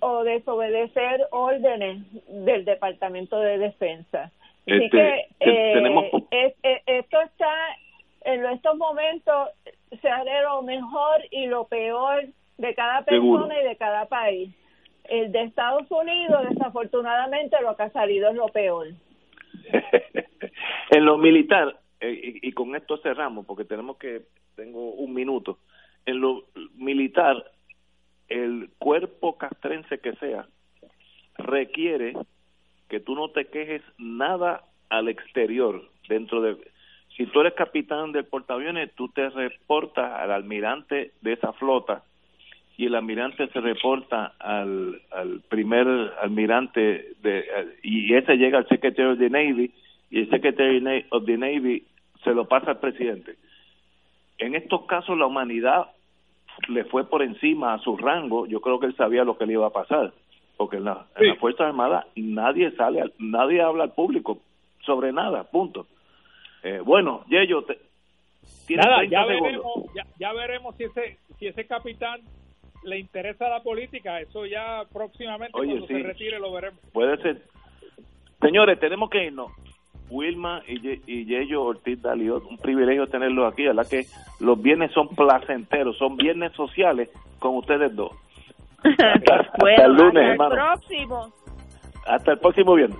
o desobedecer órdenes del Departamento de Defensa. Así Este, que eh, tenemos- es- es- esto está en estos momentos se hace lo mejor y lo peor de cada persona Seguro. y de cada país. El de Estados Unidos, desafortunadamente, lo que ha salido es lo peor. [LAUGHS] en lo militar, eh, y, con esto cerramos, porque tenemos que, tengo un minuto, en lo militar, el cuerpo castrense que sea, requiere que tú no te quejes nada al exterior, dentro de... Si tú eres capitán del portaaviones, tú te reportas al almirante de esa flota y el almirante se reporta al, al primer almirante de, y ese llega al Secretary of the Navy y el Secretary Na- of the Navy se lo pasa al presidente. En estos casos la humanidad le fue por encima a su rango, yo creo que él sabía lo que le iba a pasar, porque en la, en las Fuerzas Armadas nadie sale, al- nadie habla al público sobre nada, punto. Eh, bueno, Yeyo, te, Nada, 30 ya segundos. veremos, ya, ya veremos si ese, si ese capitán le interesa la política. Eso ya próximamente, Oye, cuando sí. se retire, lo veremos. Puede ser. Señores, tenemos que irnos. Wilma y, Ye- y Yeyo Ortiz Daliot, un privilegio tenerlos aquí, ¿verdad? Que los viernes son placenteros, son viernes sociales con ustedes dos. [LAUGHS] Hasta, hasta el lunes, hasta el hermano. próximo. Hasta el próximo viernes.